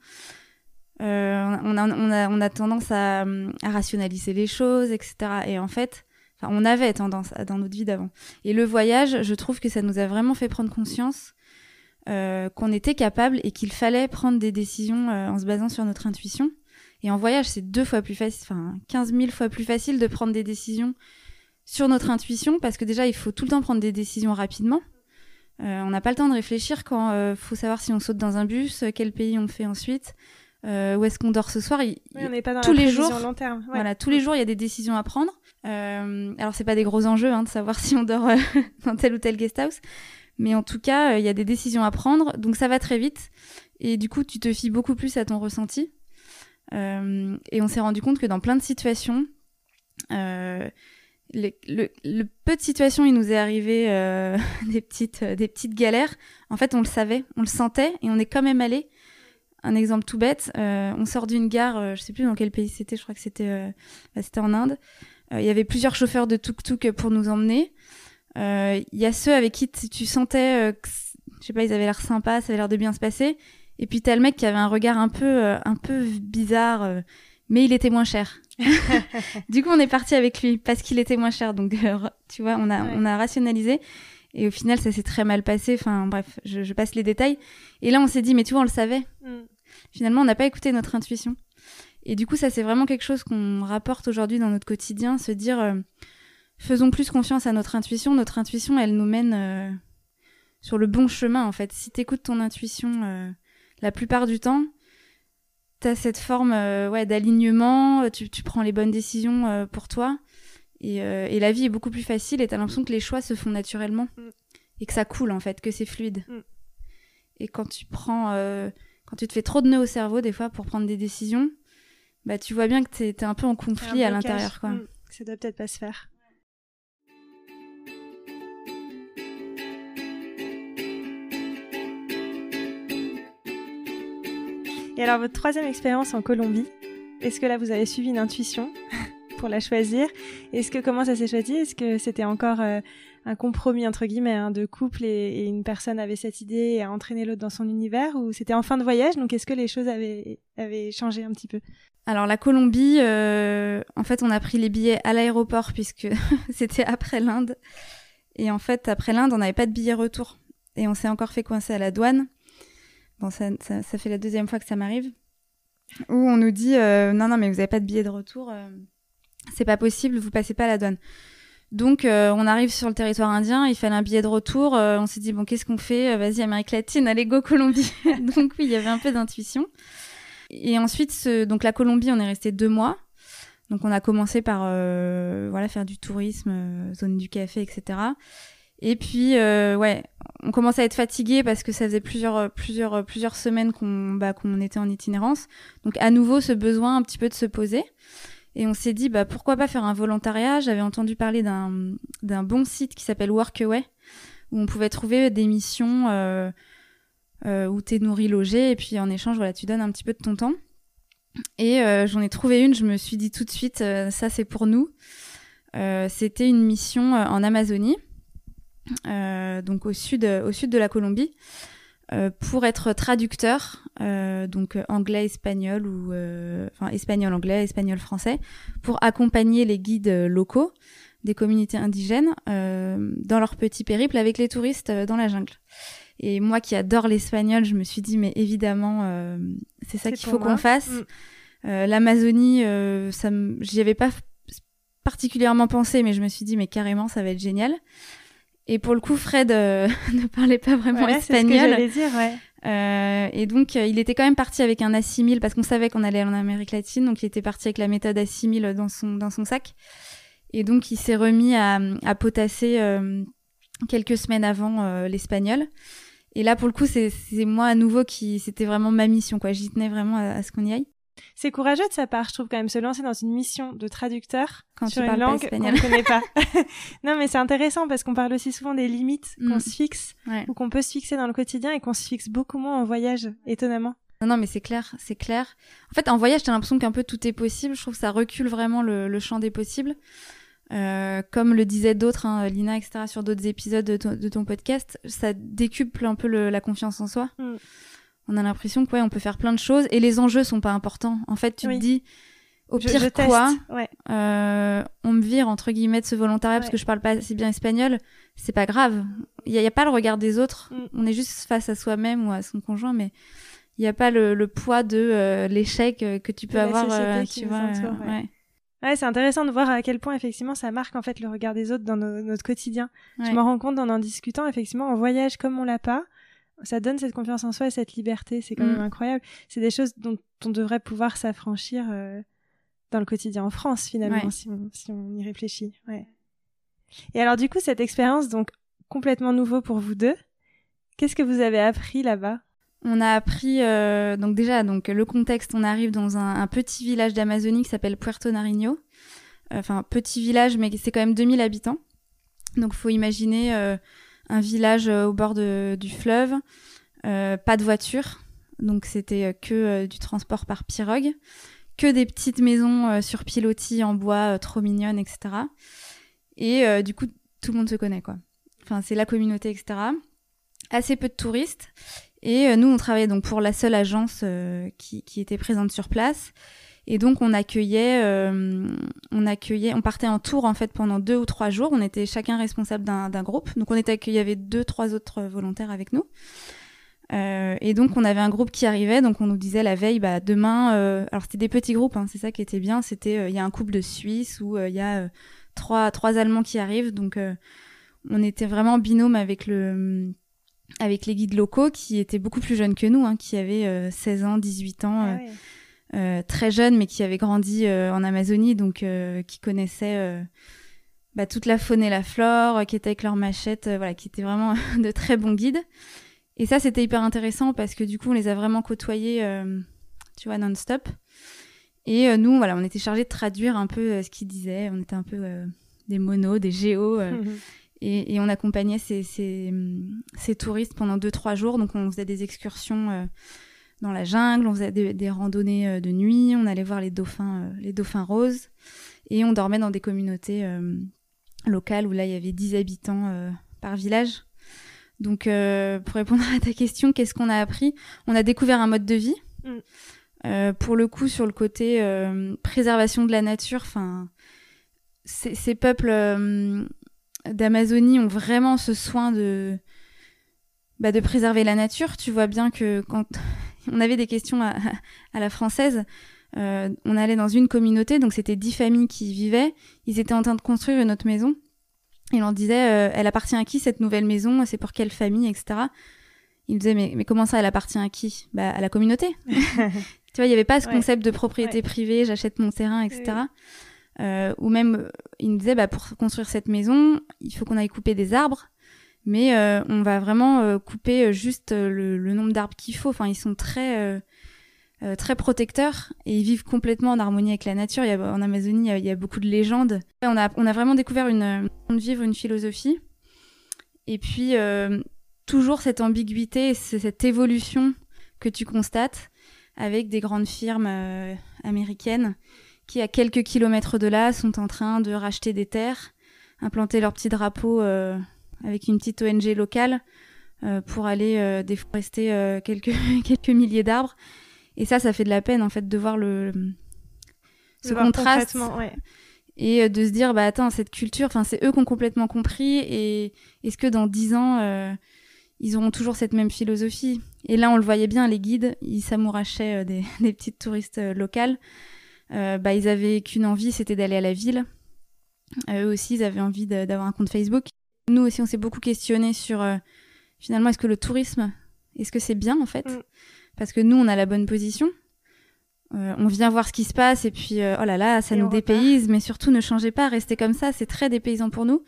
on, a, tendance à, rationaliser les choses, etc. Et en fait, on avait tendance dans notre vie d'avant. Et le voyage, je trouve que ça nous a vraiment fait prendre conscience qu'on était capable et qu'il fallait prendre des décisions en se basant sur notre intuition. Et en voyage, c'est deux fois plus facile, enfin 15 000 fois plus facile de prendre des décisions sur notre intuition parce que déjà il faut tout le temps prendre des décisions rapidement. on n'a pas le temps de réfléchir quand il faut savoir si on saute dans un bus, quel pays on fait ensuite, où est-ce qu'on dort ce soir. on n'est pas dans tous la les jours, long terme. Voilà, tous les jours il y a des décisions à prendre. alors c'est pas des gros enjeux hein, de savoir si on dort dans tel ou tel guest house, mais en tout cas il y a des décisions à prendre, donc ça va très vite. Et du coup, tu te fies beaucoup plus à ton ressenti. Euh, et on s'est rendu compte que dans plein de situations, euh, le, peu de situations, il nous est arrivé euh, des, petites, des petites galères. En fait, on le savait, on le sentait et on est quand même allé. Un exemple tout bête, on sort d'une gare, je sais plus dans quel pays c'était, je crois que c'était bah, c'était en Inde. Il y avait plusieurs chauffeurs de tuk-tuk pour nous emmener. Il y a ceux avec qui tu sentais, que, je sais pas, ils avaient l'air sympas, ça avait l'air de bien se passer. Et puis t'as le mec qui avait un regard un peu, euh, un peu bizarre, euh, mais il était moins cher. du coup, on est parti avec lui parce qu'il était moins cher. Donc, euh, tu vois, on a, on a rationalisé. Et au final, ça s'est très mal passé. Enfin, bref, je, passe les détails. Et là, on s'est dit, mais tu vois, on le savait. Mm. Finalement, on n'a pas écouté notre intuition. Et du coup, ça, c'est vraiment quelque chose qu'on rapporte aujourd'hui dans notre quotidien, se dire, faisons plus confiance à notre intuition. Notre intuition, elle nous mène sur le bon chemin, en fait. Si tu écoutes ton intuition la plupart du temps, tu as cette forme euh, ouais, d'alignement, euh, tu, prends les bonnes décisions euh, pour toi. Et, la vie est beaucoup plus facile et tu as l'impression que les choix se font naturellement. Mm. Et que ça coule en fait, que c'est fluide. Mm. Et quand tu prends. quand tu te fais trop de nœuds au cerveau, des fois, pour prendre des décisions, bah, tu vois bien que tu es, un peu en conflit à l'intérieur. quoi. Mm. Ça doit peut-être pas se faire. Et alors, votre troisième expérience en Colombie, est-ce que là, vous avez suivi une intuition pour la choisir? Est-ce que comment ça s'est choisi? Est-ce que c'était encore euh, un compromis entre guillemets hein, de couple et, une personne avait cette idée et a entraîné l'autre dans son univers ou c'était en fin de voyage? Donc, est-ce que les choses avaient, changé un petit peu? Alors la Colombie, euh, en fait, on a pris les billets à l'aéroport puisque c'était après l'Inde. Et en fait, après l'Inde, on n'avait pas de billets retour. Et on s'est encore fait coincer à la douane. Ça, fait la deuxième fois que ça m'arrive. Où on nous dit euh, non, non, mais vous n'avez pas de billet de retour, euh, c'est pas possible, vous passez pas la douane. Donc, euh, on arrive sur le territoire indien, il fallait un billet de retour. on s'est dit bon, qu'est-ce qu'on fait Vas-y, Amérique latine, allez go Colombie. donc oui, il y avait un peu d'intuition. Et ensuite, donc la Colombie, on est resté deux mois. Donc on a commencé par voilà faire du tourisme, zone du café, etc. Et puis, euh, ouais, on commençait à être fatigué parce que ça faisait plusieurs, euh, plusieurs, euh, plusieurs semaines qu'on bah, qu'on était en itinérance. Donc, à nouveau, ce besoin un petit peu de se poser. Et on s'est dit, bah, pourquoi pas faire un volontariat? J'avais entendu parler d'un bon site qui s'appelle Workaway, où on pouvait trouver des missions euh, euh, où tu es nourri, logé, et puis en échange, voilà, tu donnes un petit peu de ton temps. Et j'en ai trouvé une, je me suis dit tout de suite, ça c'est pour nous. C'était une mission en Amazonie. Euh, donc au sud, au sud de la Colombie, euh, pour être traducteur, euh, donc anglais, espagnol ou enfin espagnol, anglais, espagnol, français, pour accompagner les guides locaux des communautés indigènes dans leur petit périple avec les touristes dans la jungle. Et moi qui adore l'espagnol, je me suis dit mais évidemment c'est ça qu'il faut qu'on fasse. Mm. L'Amazonie, ça, j'y avais pas particulièrement pensé, mais je me suis dit mais carrément ça va être génial. Et pour le coup, Fred euh, ne parlait pas vraiment espagnol. Ce que dire, ouais. Euh, et donc, euh, il était quand même parti avec un assimile parce qu'on savait qu'on allait en Amérique latine. Donc, il était parti avec la méthode assimile dans son, dans son sac. Et donc, il s'est remis à, à potasser euh, quelques semaines avant l'espagnol. Et là, pour le coup, c'est moi à nouveau qui. C'était vraiment ma mission, quoi. J'y tenais vraiment à, à ce qu'on y aille. C'est courageux de sa part, je trouve quand même, se lancer dans une mission de traducteur Quand sur une langue qu'on ne connaît pas. non, mais c'est intéressant parce qu'on parle aussi souvent des limites qu'on mm. se fixe ou qu'on peut se fixer dans le quotidien et qu'on se fixe beaucoup moins en voyage, étonnamment. Non, non, mais c'est clair, c'est clair. En fait, en voyage, t'as l'impression qu'un peu tout est possible. Je trouve que ça recule vraiment le, champ des possibles. Euh, comme le disaient d'autres, hein, Lina, etc., sur d'autres épisodes de, ton podcast, ça décuple un peu la confiance en soi. Mm on a l'impression qu'on on peut faire plein de choses et les enjeux sont pas importants. En fait, tu te dis, au pire quoi, euh, on me vire entre guillemets de ce volontariat parce que je parle pas assez bien espagnol, c'est pas grave. Il y, a pas le regard des autres. Mm. On est juste face à soi-même ou à son conjoint, mais il n'y a pas le, poids de euh, l'échec euh, que tu peux avoir. tu vois, Ouais, c'est intéressant de voir à quel point effectivement ça marque en fait le regard des autres dans notre quotidien. Je me rends compte en en discutant effectivement en voyage comme on l'a pas, ça donne cette confiance en soi et cette liberté. C'est quand même mm. incroyable. C'est des choses dont on devrait pouvoir s'affranchir euh, dans le quotidien en France finalement si, on, si on y réfléchit. Ouais. Et alors du coup cette expérience donc complètement nouveau pour vous deux. Qu'est-ce que vous avez appris là-bas? On a appris euh, donc déjà donc le contexte. On arrive dans un, petit village d'Amazonie qui s'appelle Puerto Nariño. Euh, enfin petit village, mais c'est quand même 2000 habitants. Donc faut imaginer euh, un village au bord du fleuve, pas de voiture, donc c'était que du transport par pirogue, que des petites maisons sur pilotis en bois trop mignonnes, etc. Et du coup tout le monde se connaît quoi. Enfin c'est la communauté, etc. Assez peu de touristes et euh, nous, on travaillait donc pour la seule agence euh, qui, était présente sur place. Et donc on accueillait, euh, on accueillait, on partait en tour en fait pendant deux ou trois jours. On était chacun responsable d'un groupe. Donc on était accueillis, il y avait deux, trois autres volontaires avec nous. Euh, et donc on avait un groupe qui arrivait, donc on nous disait la veille, bah demain, euh, alors c'était des petits groupes, hein, c'est ça qui était bien. C'était, il y a un couple de Suisses ou il y a trois, trois Allemands qui arrivent, donc on était vraiment binôme avec le avec les guides locaux qui étaient beaucoup plus jeunes que nous, hein, qui avaient 16 euh, ans, 18 ans, ah très jeunes, mais qui avaient grandi en Amazonie, donc qui connaissaient bah, toute la faune et la flore, qui étaient avec leurs machettes, voilà, qui étaient vraiment de très bons guides. Et ça, c'était hyper intéressant parce que du coup, on les a vraiment côtoyés, tu vois, non-stop. Et nous, voilà, on était chargés de traduire un peu ce qu'ils disaient. On était un peu des monos, des géos. Et, on accompagnait ces, ces, touristes pendant 2-3 jours. Donc on faisait des excursions euh, dans la jungle, on faisait des, randonnées euh, de nuit, on allait voir les dauphins, euh, les dauphins roses. Et on dormait dans des communautés locales où là il y avait 10 habitants par village. Donc pour répondre à ta question, qu'est-ce qu'on a appris? On a découvert un mode de vie. Mm. pour le coup, sur le côté préservation de la nature, enfin, ces, peuples d'Amazonie ont vraiment ce soin de, bah, de préserver la nature. Tu vois bien que quand on avait des questions à, la française, euh, on allait dans une communauté, donc c'était dix familles qui vivaient. Ils étaient en train de construire une autre maison. Et on disait, euh, elle appartient à qui cette nouvelle maison? C'est pour quelle famille, etc. Ils disaient, mais, mais comment ça, elle appartient à qui? Bah à la communauté. tu vois, il n'y avait pas ce concept de propriété privée, j'achète mon terrain, etc. Euh, ou même, il me disait, bah, pour construire cette maison, il faut qu'on aille couper des arbres, mais euh, on va vraiment euh, couper juste le, nombre d'arbres qu'il faut. Enfin, ils sont très très protecteurs et ils vivent complètement en harmonie avec la nature. Il y a, en Amazonie, il y, a, beaucoup de légendes. On a, on a vraiment découvert une, de vivre, une philosophie. Et puis, toujours cette ambiguïté, cette évolution que tu constates avec des grandes firmes américaines qui, à quelques kilomètres de là, sont en train de racheter des terres, implanter leur petit drapeau euh, avec une petite ONG locale euh, pour aller euh, déforester quelques, quelques milliers d'arbres. Et ça, ça fait de la peine, en fait, de voir le, ce contraste. Et de se dire, bah attends, cette culture, enfin, c'est eux qui ont complètement compris. Et est-ce que dans dix ans, ils auront toujours cette même philosophie? Et là, on le voyait bien, les guides, ils s'amourachaient des, des petites touristes locales. Euh, bah, ils avaient qu'une envie, c'était d'aller à la ville. Euh, eux aussi, ils avaient envie d'avoir un compte Facebook. Nous aussi, on s'est beaucoup questionné sur euh, finalement, est-ce que le tourisme, est-ce que c'est bien en fait mm. Parce que nous, on a la bonne position. on vient voir ce qui se passe et puis, oh là là, ça nous dépayse, mais surtout ne changez pas, restez comme ça, c'est très dépaysant pour nous.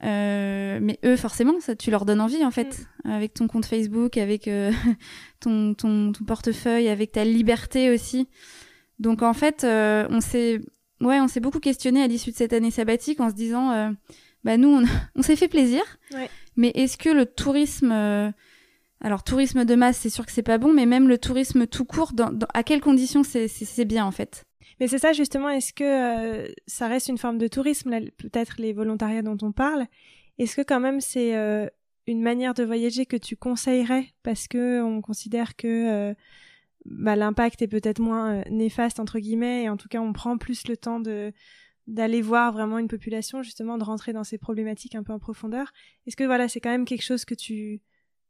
mais eux, forcément, ça, tu leur donnes envie en fait, mm. avec ton compte Facebook, avec ton, ton, ton, portefeuille, avec ta liberté aussi. Donc en fait, euh, on s'est ouais, on s'est beaucoup questionné à l'issue de cette année sabbatique en se disant euh, bah nous on, s'est fait plaisir. Mais est-ce que le tourisme euh, alors tourisme de masse, c'est sûr que c'est pas bon, mais même le tourisme tout court, dans, à quelles conditions c'est bien en fait? Mais c'est ça justement, est-ce que ça reste une forme de tourisme, peut-être les volontariats dont on parle? Est-ce que quand même c'est une manière de voyager que tu conseillerais? Parce que on considère que bah, l'impact est peut-être moins euh, néfaste entre guillemets et en tout cas on prend plus le temps de d'aller voir vraiment une population justement de rentrer dans ces problématiques un peu en profondeur est-ce que voilà c'est quand même quelque chose que tu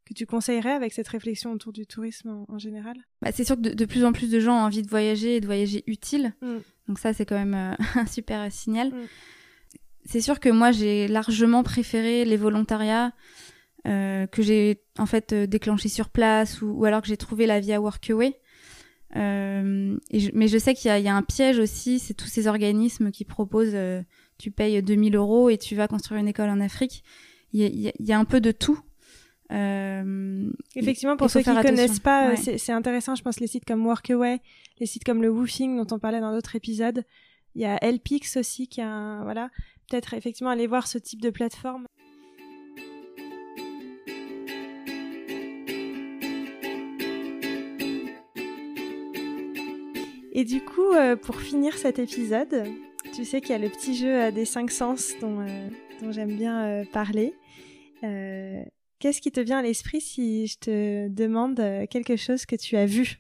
que tu conseillerais avec cette réflexion autour du tourisme en, général? Bah, C'est sûr que de, plus en plus de gens ont envie de voyager et de voyager utile. Mm. Donc ça, c'est quand même euh, un super signal. Mm. C'est sûr que moi, j'ai largement préféré les volontariats euh, que j'ai en fait euh, déclenché sur place ou, alors que j'ai trouvé la via Workaway. Euh, mais je sais qu'il y, y, a un piège aussi, c'est tous ces organismes qui proposent, euh, tu payes 2000 euros et tu vas construire une école en Afrique. Il y, y, a un peu de tout. Euh, Effectivement, pour ceux qui ne connaissent pas, c'est intéressant, je pense, les sites comme Workaway, les sites comme le Woofing dont on parlait dans d'autres épisodes. Il y a LPix aussi qui a un, voilà, peut-être effectivement aller voir ce type de plateforme. Et du coup, euh, pour finir cet épisode, tu sais qu'il y a le petit jeu des cinq sens dont, dont j'aime bien parler. Qu'est-ce qui te vient à l'esprit si je te demande euh, quelque chose que tu as vu?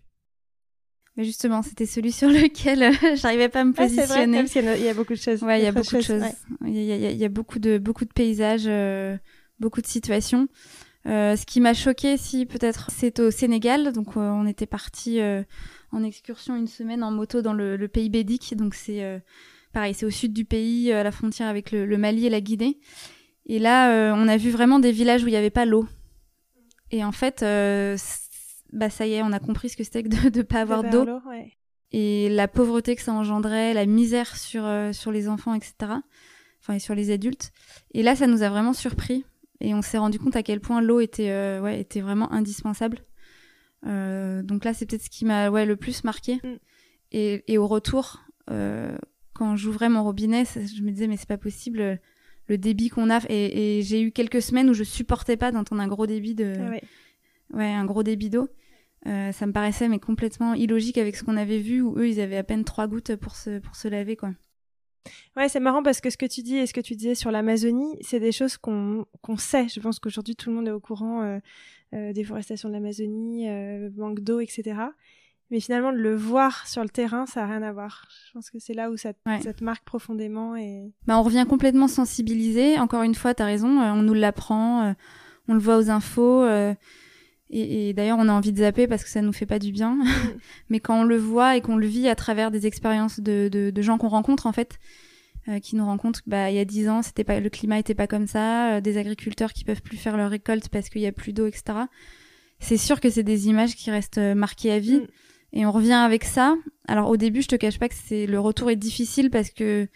Mais justement, c'était celui sur lequel euh, j'arrivais pas à me positionner. Ouais, vrai, il y a beaucoup de choses. Ouais, il y a beaucoup de choses. Il, y a, beaucoup de beaucoup de paysages, euh, beaucoup de situations. ce qui m'a choqué, si peut-être, c'est au Sénégal. Donc, on était parti en excursion une semaine en moto dans le, pays bédique. Donc, c'est pareil, c'est au sud du pays, à la frontière avec le, le Mali et la Guinée. Et là, euh, on a vu vraiment des villages où il n'y avait pas l'eau. Et en fait, euh, bah ça y est, on a compris ce que c'était que de ne pas avoir d'eau. Et la pauvreté que ça engendrait, la misère sur, euh, sur les enfants, etc. Enfin, et sur les adultes. Et là, ça nous a vraiment surpris. Et on s'est rendu compte à quel point l'eau était, ouais, était vraiment indispensable. Donc là, c'est peut-être ce qui m'a ouais, le plus marqué. Mm. Et, et, au retour, quand j'ouvrais mon robinet, je me disais, mais c'est pas possible le débit qu'on a. Et, j'ai eu quelques semaines où je supportais pas d'entendre un gros débit de, ah ouais. un gros débit d'eau. Euh, ça me paraissait mais complètement illogique avec ce qu'on avait vu où eux ils avaient à peine trois gouttes pour se pour se laver quoi. Ouais, c'est marrant parce que ce que tu dis et ce que tu disais sur l'Amazonie, c'est des choses qu'on qu'on sait. Je pense qu'aujourd'hui tout le monde est au courant euh, euh déforestation de l'Amazonie, euh, manque d'eau, etc. Mais finalement, de le voir sur le terrain, ça n'a rien à voir. Je pense que c'est là où ça, te marque profondément. Et... Bah, on revient complètement sensibilisé. Encore une fois, tu as raison, euh, on nous l'apprend, euh, on le voit aux infos. Euh, et, d'ailleurs, on a envie de zapper parce que ça nous fait pas du bien. Mais quand on le voit et qu'on le vit à travers des expériences de, de, de gens qu'on rencontre, en fait, qui nous rencontrent, bah, il y a dix ans, c'était pas, le climat était pas comme ça, des agriculteurs qui peuvent plus faire leur récolte parce qu'il y a plus d'eau, etc. C'est sûr que c'est des images qui restent marquées à vie. Mm. Et on revient avec ça. Alors au début, je te cache pas que c'est le retour est difficile parce que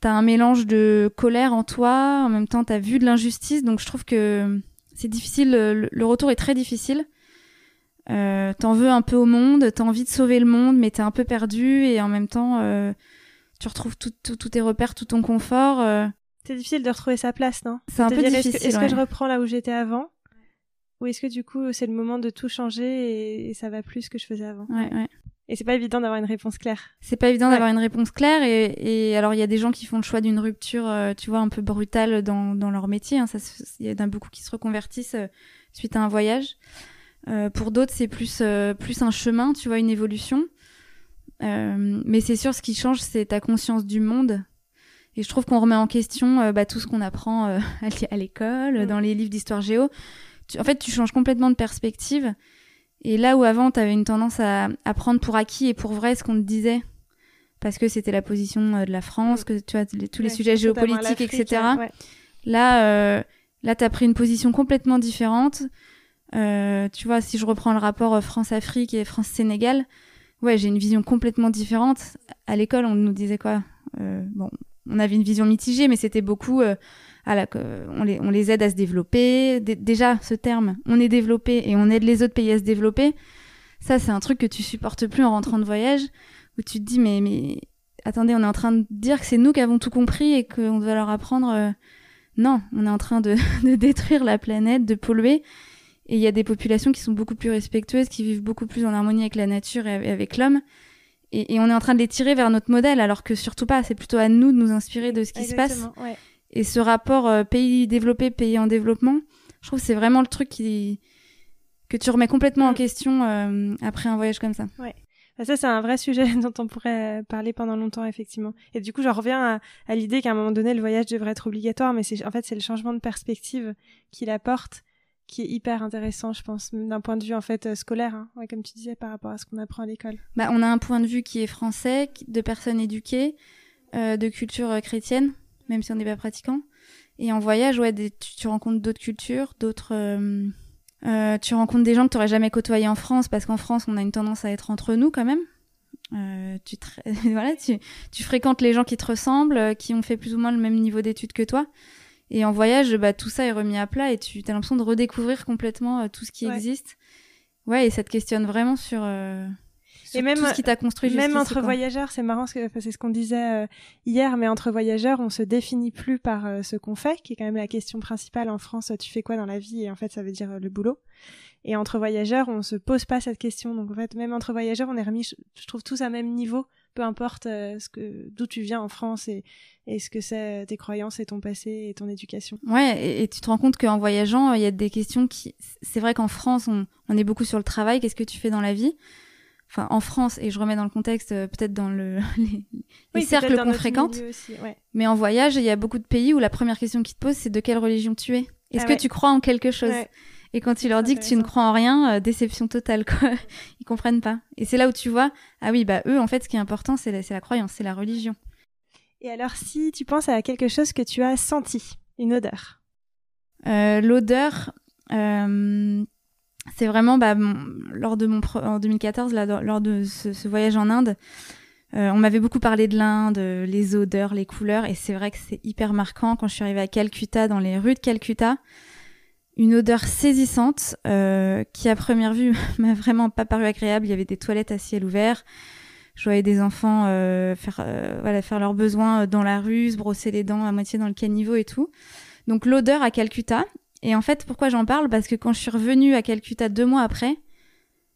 t'as un mélange de colère en toi, en même temps t'as vu de l'injustice, donc je trouve que c'est difficile. Le, retour est très difficile. Euh, t'en veux un peu au monde, t'as envie de sauver le monde, mais t'es un peu perdu et en même temps euh, tu retrouves tous tes repères, tout ton confort. Euh. C'est difficile de retrouver sa place, non? C'est un peu difficile. Est-ce que, je reprends là où j'étais avant? Ou est-ce que du coup c'est le moment de tout changer et, ça va plus que je faisais avant? Ouais, ouais. Et c'est pas évident d'avoir une réponse claire. C'est pas évident d'avoir une réponse claire et, alors il y a des gens qui font le choix d'une rupture, euh, tu vois, un peu brutale dans, dans leur métier. Hein. il y en a beaucoup qui se reconvertissent euh, suite à un voyage. Euh, pour d'autres, c'est plus plus un chemin, tu vois, une évolution. mais c'est sûr, ce qui change, c'est ta conscience du monde. Et je trouve qu'on remet en question bah, tout ce qu'on apprend à l'école, mm. dans les livres d'histoire géo en fait, tu changes complètement de perspective. Et là où avant, tu avais une tendance à, à, prendre pour acquis et pour vrai ce qu'on te disait, parce que c'était la position euh, de la France, que tu vois, tous les sujets géopolitiques, etc. Là, euh, là, tu as pris une position complètement différente. Euh, tu vois, si je reprends le rapport France-Afrique et France-Sénégal, ouais, j'ai une vision complètement différente. À l'école, on nous disait quoi? Euh, Bon, on avait une vision mitigée, mais c'était beaucoup on, les, aide à se développer. déjà, ce terme, on est développé et on aide les autres pays à se développer, ça, c'est un truc que tu supportes plus en rentrant de voyage, où tu te dis, mais, mais attendez, on est en train de dire que c'est nous qui avons tout compris et qu'on doit leur apprendre. Euh, non, on est en train de, détruire la planète, de polluer. Et il y a des populations qui sont beaucoup plus respectueuses, qui vivent beaucoup plus en harmonie avec la nature et avec l'homme. Et, on est en train de les tirer vers notre modèle, alors que surtout pas. C'est plutôt à nous de nous inspirer de ce qui se passe. Et ce rapport euh, pays développé, pays en développement, je trouve que c'est vraiment le truc qui que tu remets complètement en mm. question euh, après un voyage comme ça. Ouais. Bah, ça, c'est un vrai sujet dont on pourrait parler pendant longtemps, effectivement. Et du coup, je reviens à, l'idée qu'à un moment donné, le voyage devrait être obligatoire, mais c'est en fait, c'est le changement de perspective qu'il apporte qui est hyper intéressant, je pense, d'un point de vue en fait euh, scolaire, hein. ouais, comme tu disais, par rapport à ce qu'on apprend à l'école. Bah, on a un point de vue qui est français, de personnes éduquées, euh, de culture euh, chrétienne, même si on n'est pas pratiquant. Et en voyage, ouais, tu, rencontres d'autres cultures, d'autres. Euh, tu rencontres des gens que tu n'aurais jamais côtoyés en France, parce qu'en France, on a une tendance à être entre nous quand même. tu, voilà, tu, tu fréquentes les gens qui te ressemblent, qui ont fait plus ou moins le même niveau d'études que toi. Et en voyage, bah, tout ça est remis à plat et tu as l'impression de redécouvrir complètement euh, tout ce qui existe. Ouais, et ça te questionne vraiment sur, euh, et même, tout ce qui t'a construit Même entre voyageurs, c'est marrant, c'est ce qu'on disait euh, hier, mais entre voyageurs, on se définit plus par ce qu'on fait, qui est quand même la question principale en France. Tu fais quoi dans la vie Et en fait, ça veut dire le boulot. Et entre voyageurs, on se pose pas cette question. Donc en fait, même entre voyageurs, on est remis, je trouve, tous à même niveau peu importe euh, ce que d'où tu viens en France et, et ce que c'est tes croyances et ton passé et ton éducation. Ouais, et, tu te rends compte qu'en voyageant, il y a des questions qui. C'est vrai qu'en France, on, on, est beaucoup sur le travail. Qu'est-ce que tu fais dans la vie? Enfin, en France, et je remets dans le contexte, euh, peut-être dans le, les, cercles qu'on fréquente. Mais en voyage, il y a beaucoup de pays où la première question qu'ils te posent, c'est de quelle religion tu es. Est-ce ah que tu crois en quelque chose et quand tu leur dis que tu ne crois en rien, euh, déception totale, quoi. Ils comprennent pas. Et c'est là où tu vois, ah oui, bah eux, en fait, ce qui est important, c'est la, la croyance, c'est la religion. Et alors, si tu penses à quelque chose que tu as senti, une odeur? Euh, L'odeur, euh, c'est vraiment bah, lors de mon en 2014, là, lors de ce, voyage en Inde, on m'avait beaucoup parlé de l'Inde, les odeurs, les couleurs, et c'est vrai que c'est hyper marquant quand je suis arrivée à Calcutta, dans les rues de Calcutta une odeur saisissante euh, qui à première vue m'a vraiment pas paru agréable. Il y avait des toilettes à ciel ouvert. Je voyais des enfants euh, faire euh, voilà faire leurs besoins dans la rue, se brosser les dents à moitié dans le caniveau et tout. Donc l'odeur à Calcutta. Et en fait, pourquoi j'en parle? Parce que quand je suis revenue à Calcutta deux mois après,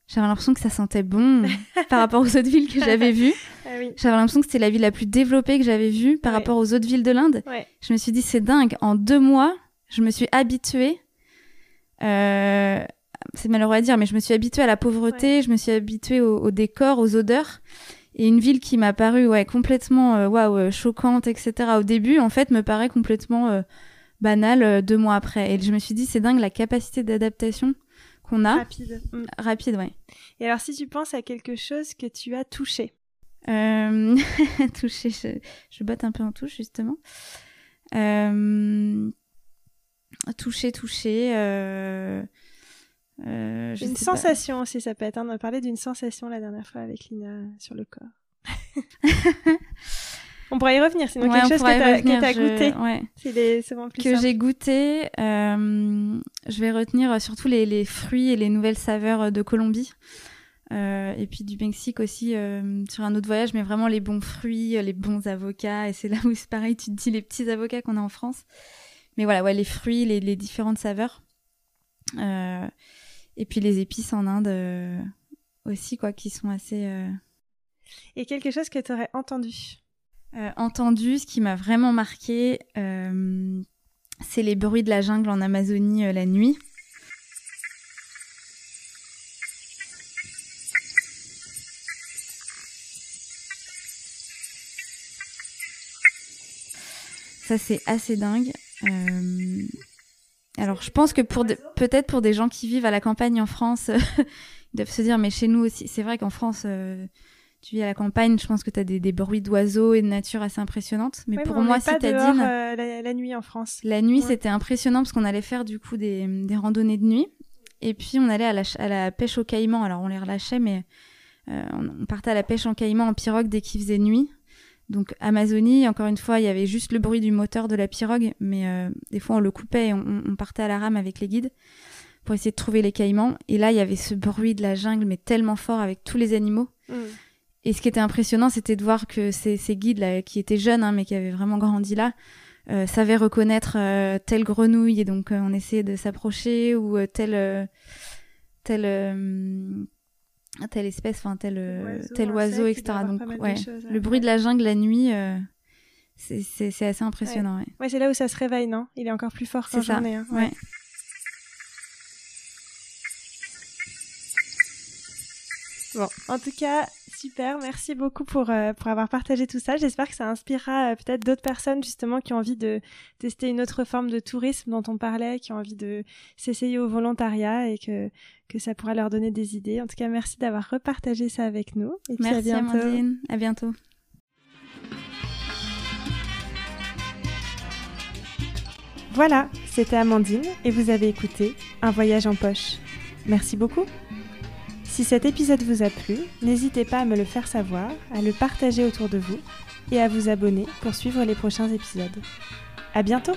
j'avais l'impression que ça sentait bon par rapport aux autres villes que j'avais vues. Ah j'avais l'impression que c'était la ville la plus développée que j'avais vue par rapport aux autres villes de l'Inde. Je me suis dit, c'est dingue. En deux mois, je me suis habituée euh, c'est malheureux à dire, mais je me suis habituée à la pauvreté, je me suis habituée au, décor, aux odeurs. Et une ville qui m'a paru ouais, complètement euh, waouh, euh, choquante, etc. au début, en fait, me paraît complètement banale deux mois après. Et je me suis dit, c'est dingue la capacité d'adaptation qu'on a. Rapide. Mm. Rapide, ouais. Et alors, si tu penses à quelque chose que tu as touché Touché, je, je, botte un peu en touche, justement. Euh. Euh, euh, une sensation aussi, ça peut être. On a parlé d'une sensation la dernière fois avec Lina sur le corps. on pourrait y revenir, sinon quelque chose que tu as, goûté. Ouais. plus que j'ai goûté. Euh, je vais retenir surtout les, les, fruits et les nouvelles saveurs de Colombie. Euh, et puis du Mexique aussi euh, sur un autre voyage, mais vraiment les bons fruits, les bons avocats. Et c'est là où c'est pareil, tu te dis les petits avocats qu'on a en France. Mais voilà, ouais, les fruits, les, différentes saveurs. Euh, et puis les épices en Inde euh, aussi, quoi, qui sont assez. Euh, et quelque chose que tu aurais entendu Entendu, ce qui m'a vraiment marqué, c'est les bruits de la jungle en Amazonie la nuit. Ça, c'est assez dingue. Euh, alors, je pense que pour peut-être pour des gens qui vivent à la campagne en France, ils doivent se dire, mais chez nous aussi, c'est vrai qu'en France, euh, tu vis à la campagne, je pense que tu as des, bruits d'oiseaux et de nature assez impressionnantes. Mais pour moi, citadine. Euh, la, la, nuit en France. La nuit, c'était impressionnant parce qu'on allait faire du coup des, des, randonnées de nuit. Et puis, on allait à la, à la pêche au caïman. Alors, on les relâchait, mais on partait à la pêche en caïman en pirogue dès qu'il faisait nuit. Donc Amazonie, encore une fois, il y avait juste le bruit du moteur de la pirogue, mais euh, des fois on le coupait et on, partait à la rame avec les guides pour essayer de trouver les caïmans. Et là, il y avait ce bruit de la jungle, mais tellement fort avec tous les animaux. Mm. Et ce qui était impressionnant, c'était de voir que ces, guides là, qui étaient jeunes, hein, mais qui avaient vraiment grandi là, euh, savaient reconnaître euh, telle grenouille et donc on essayait de s'approcher ou tel tel telle espèce, enfin tel oiseau, tel oiseau, etc. Donc ouais, le bruit de la jungle la nuit, euh, c'est assez impressionnant. Ouais, ouais. c'est là où ça se réveille, non? Il est encore plus fort qu'en journée. Hein. Ouais. Bon, en tout cas, super. Merci beaucoup pour, euh, pour avoir partagé tout ça. J'espère que ça inspirera euh, peut-être d'autres personnes justement qui ont envie de tester une autre forme de tourisme dont on parlait, qui ont envie de s'essayer au volontariat et que, que ça pourra leur donner des idées. En tout cas, merci d'avoir repartagé ça avec nous. Et merci à bientôt. Amandine. À bientôt. Voilà, c'était Amandine et vous avez écouté Un voyage en poche. Merci beaucoup. Si cet épisode vous a plu, n'hésitez pas à me le faire savoir, à le partager autour de vous et à vous abonner pour suivre les prochains épisodes. À bientôt!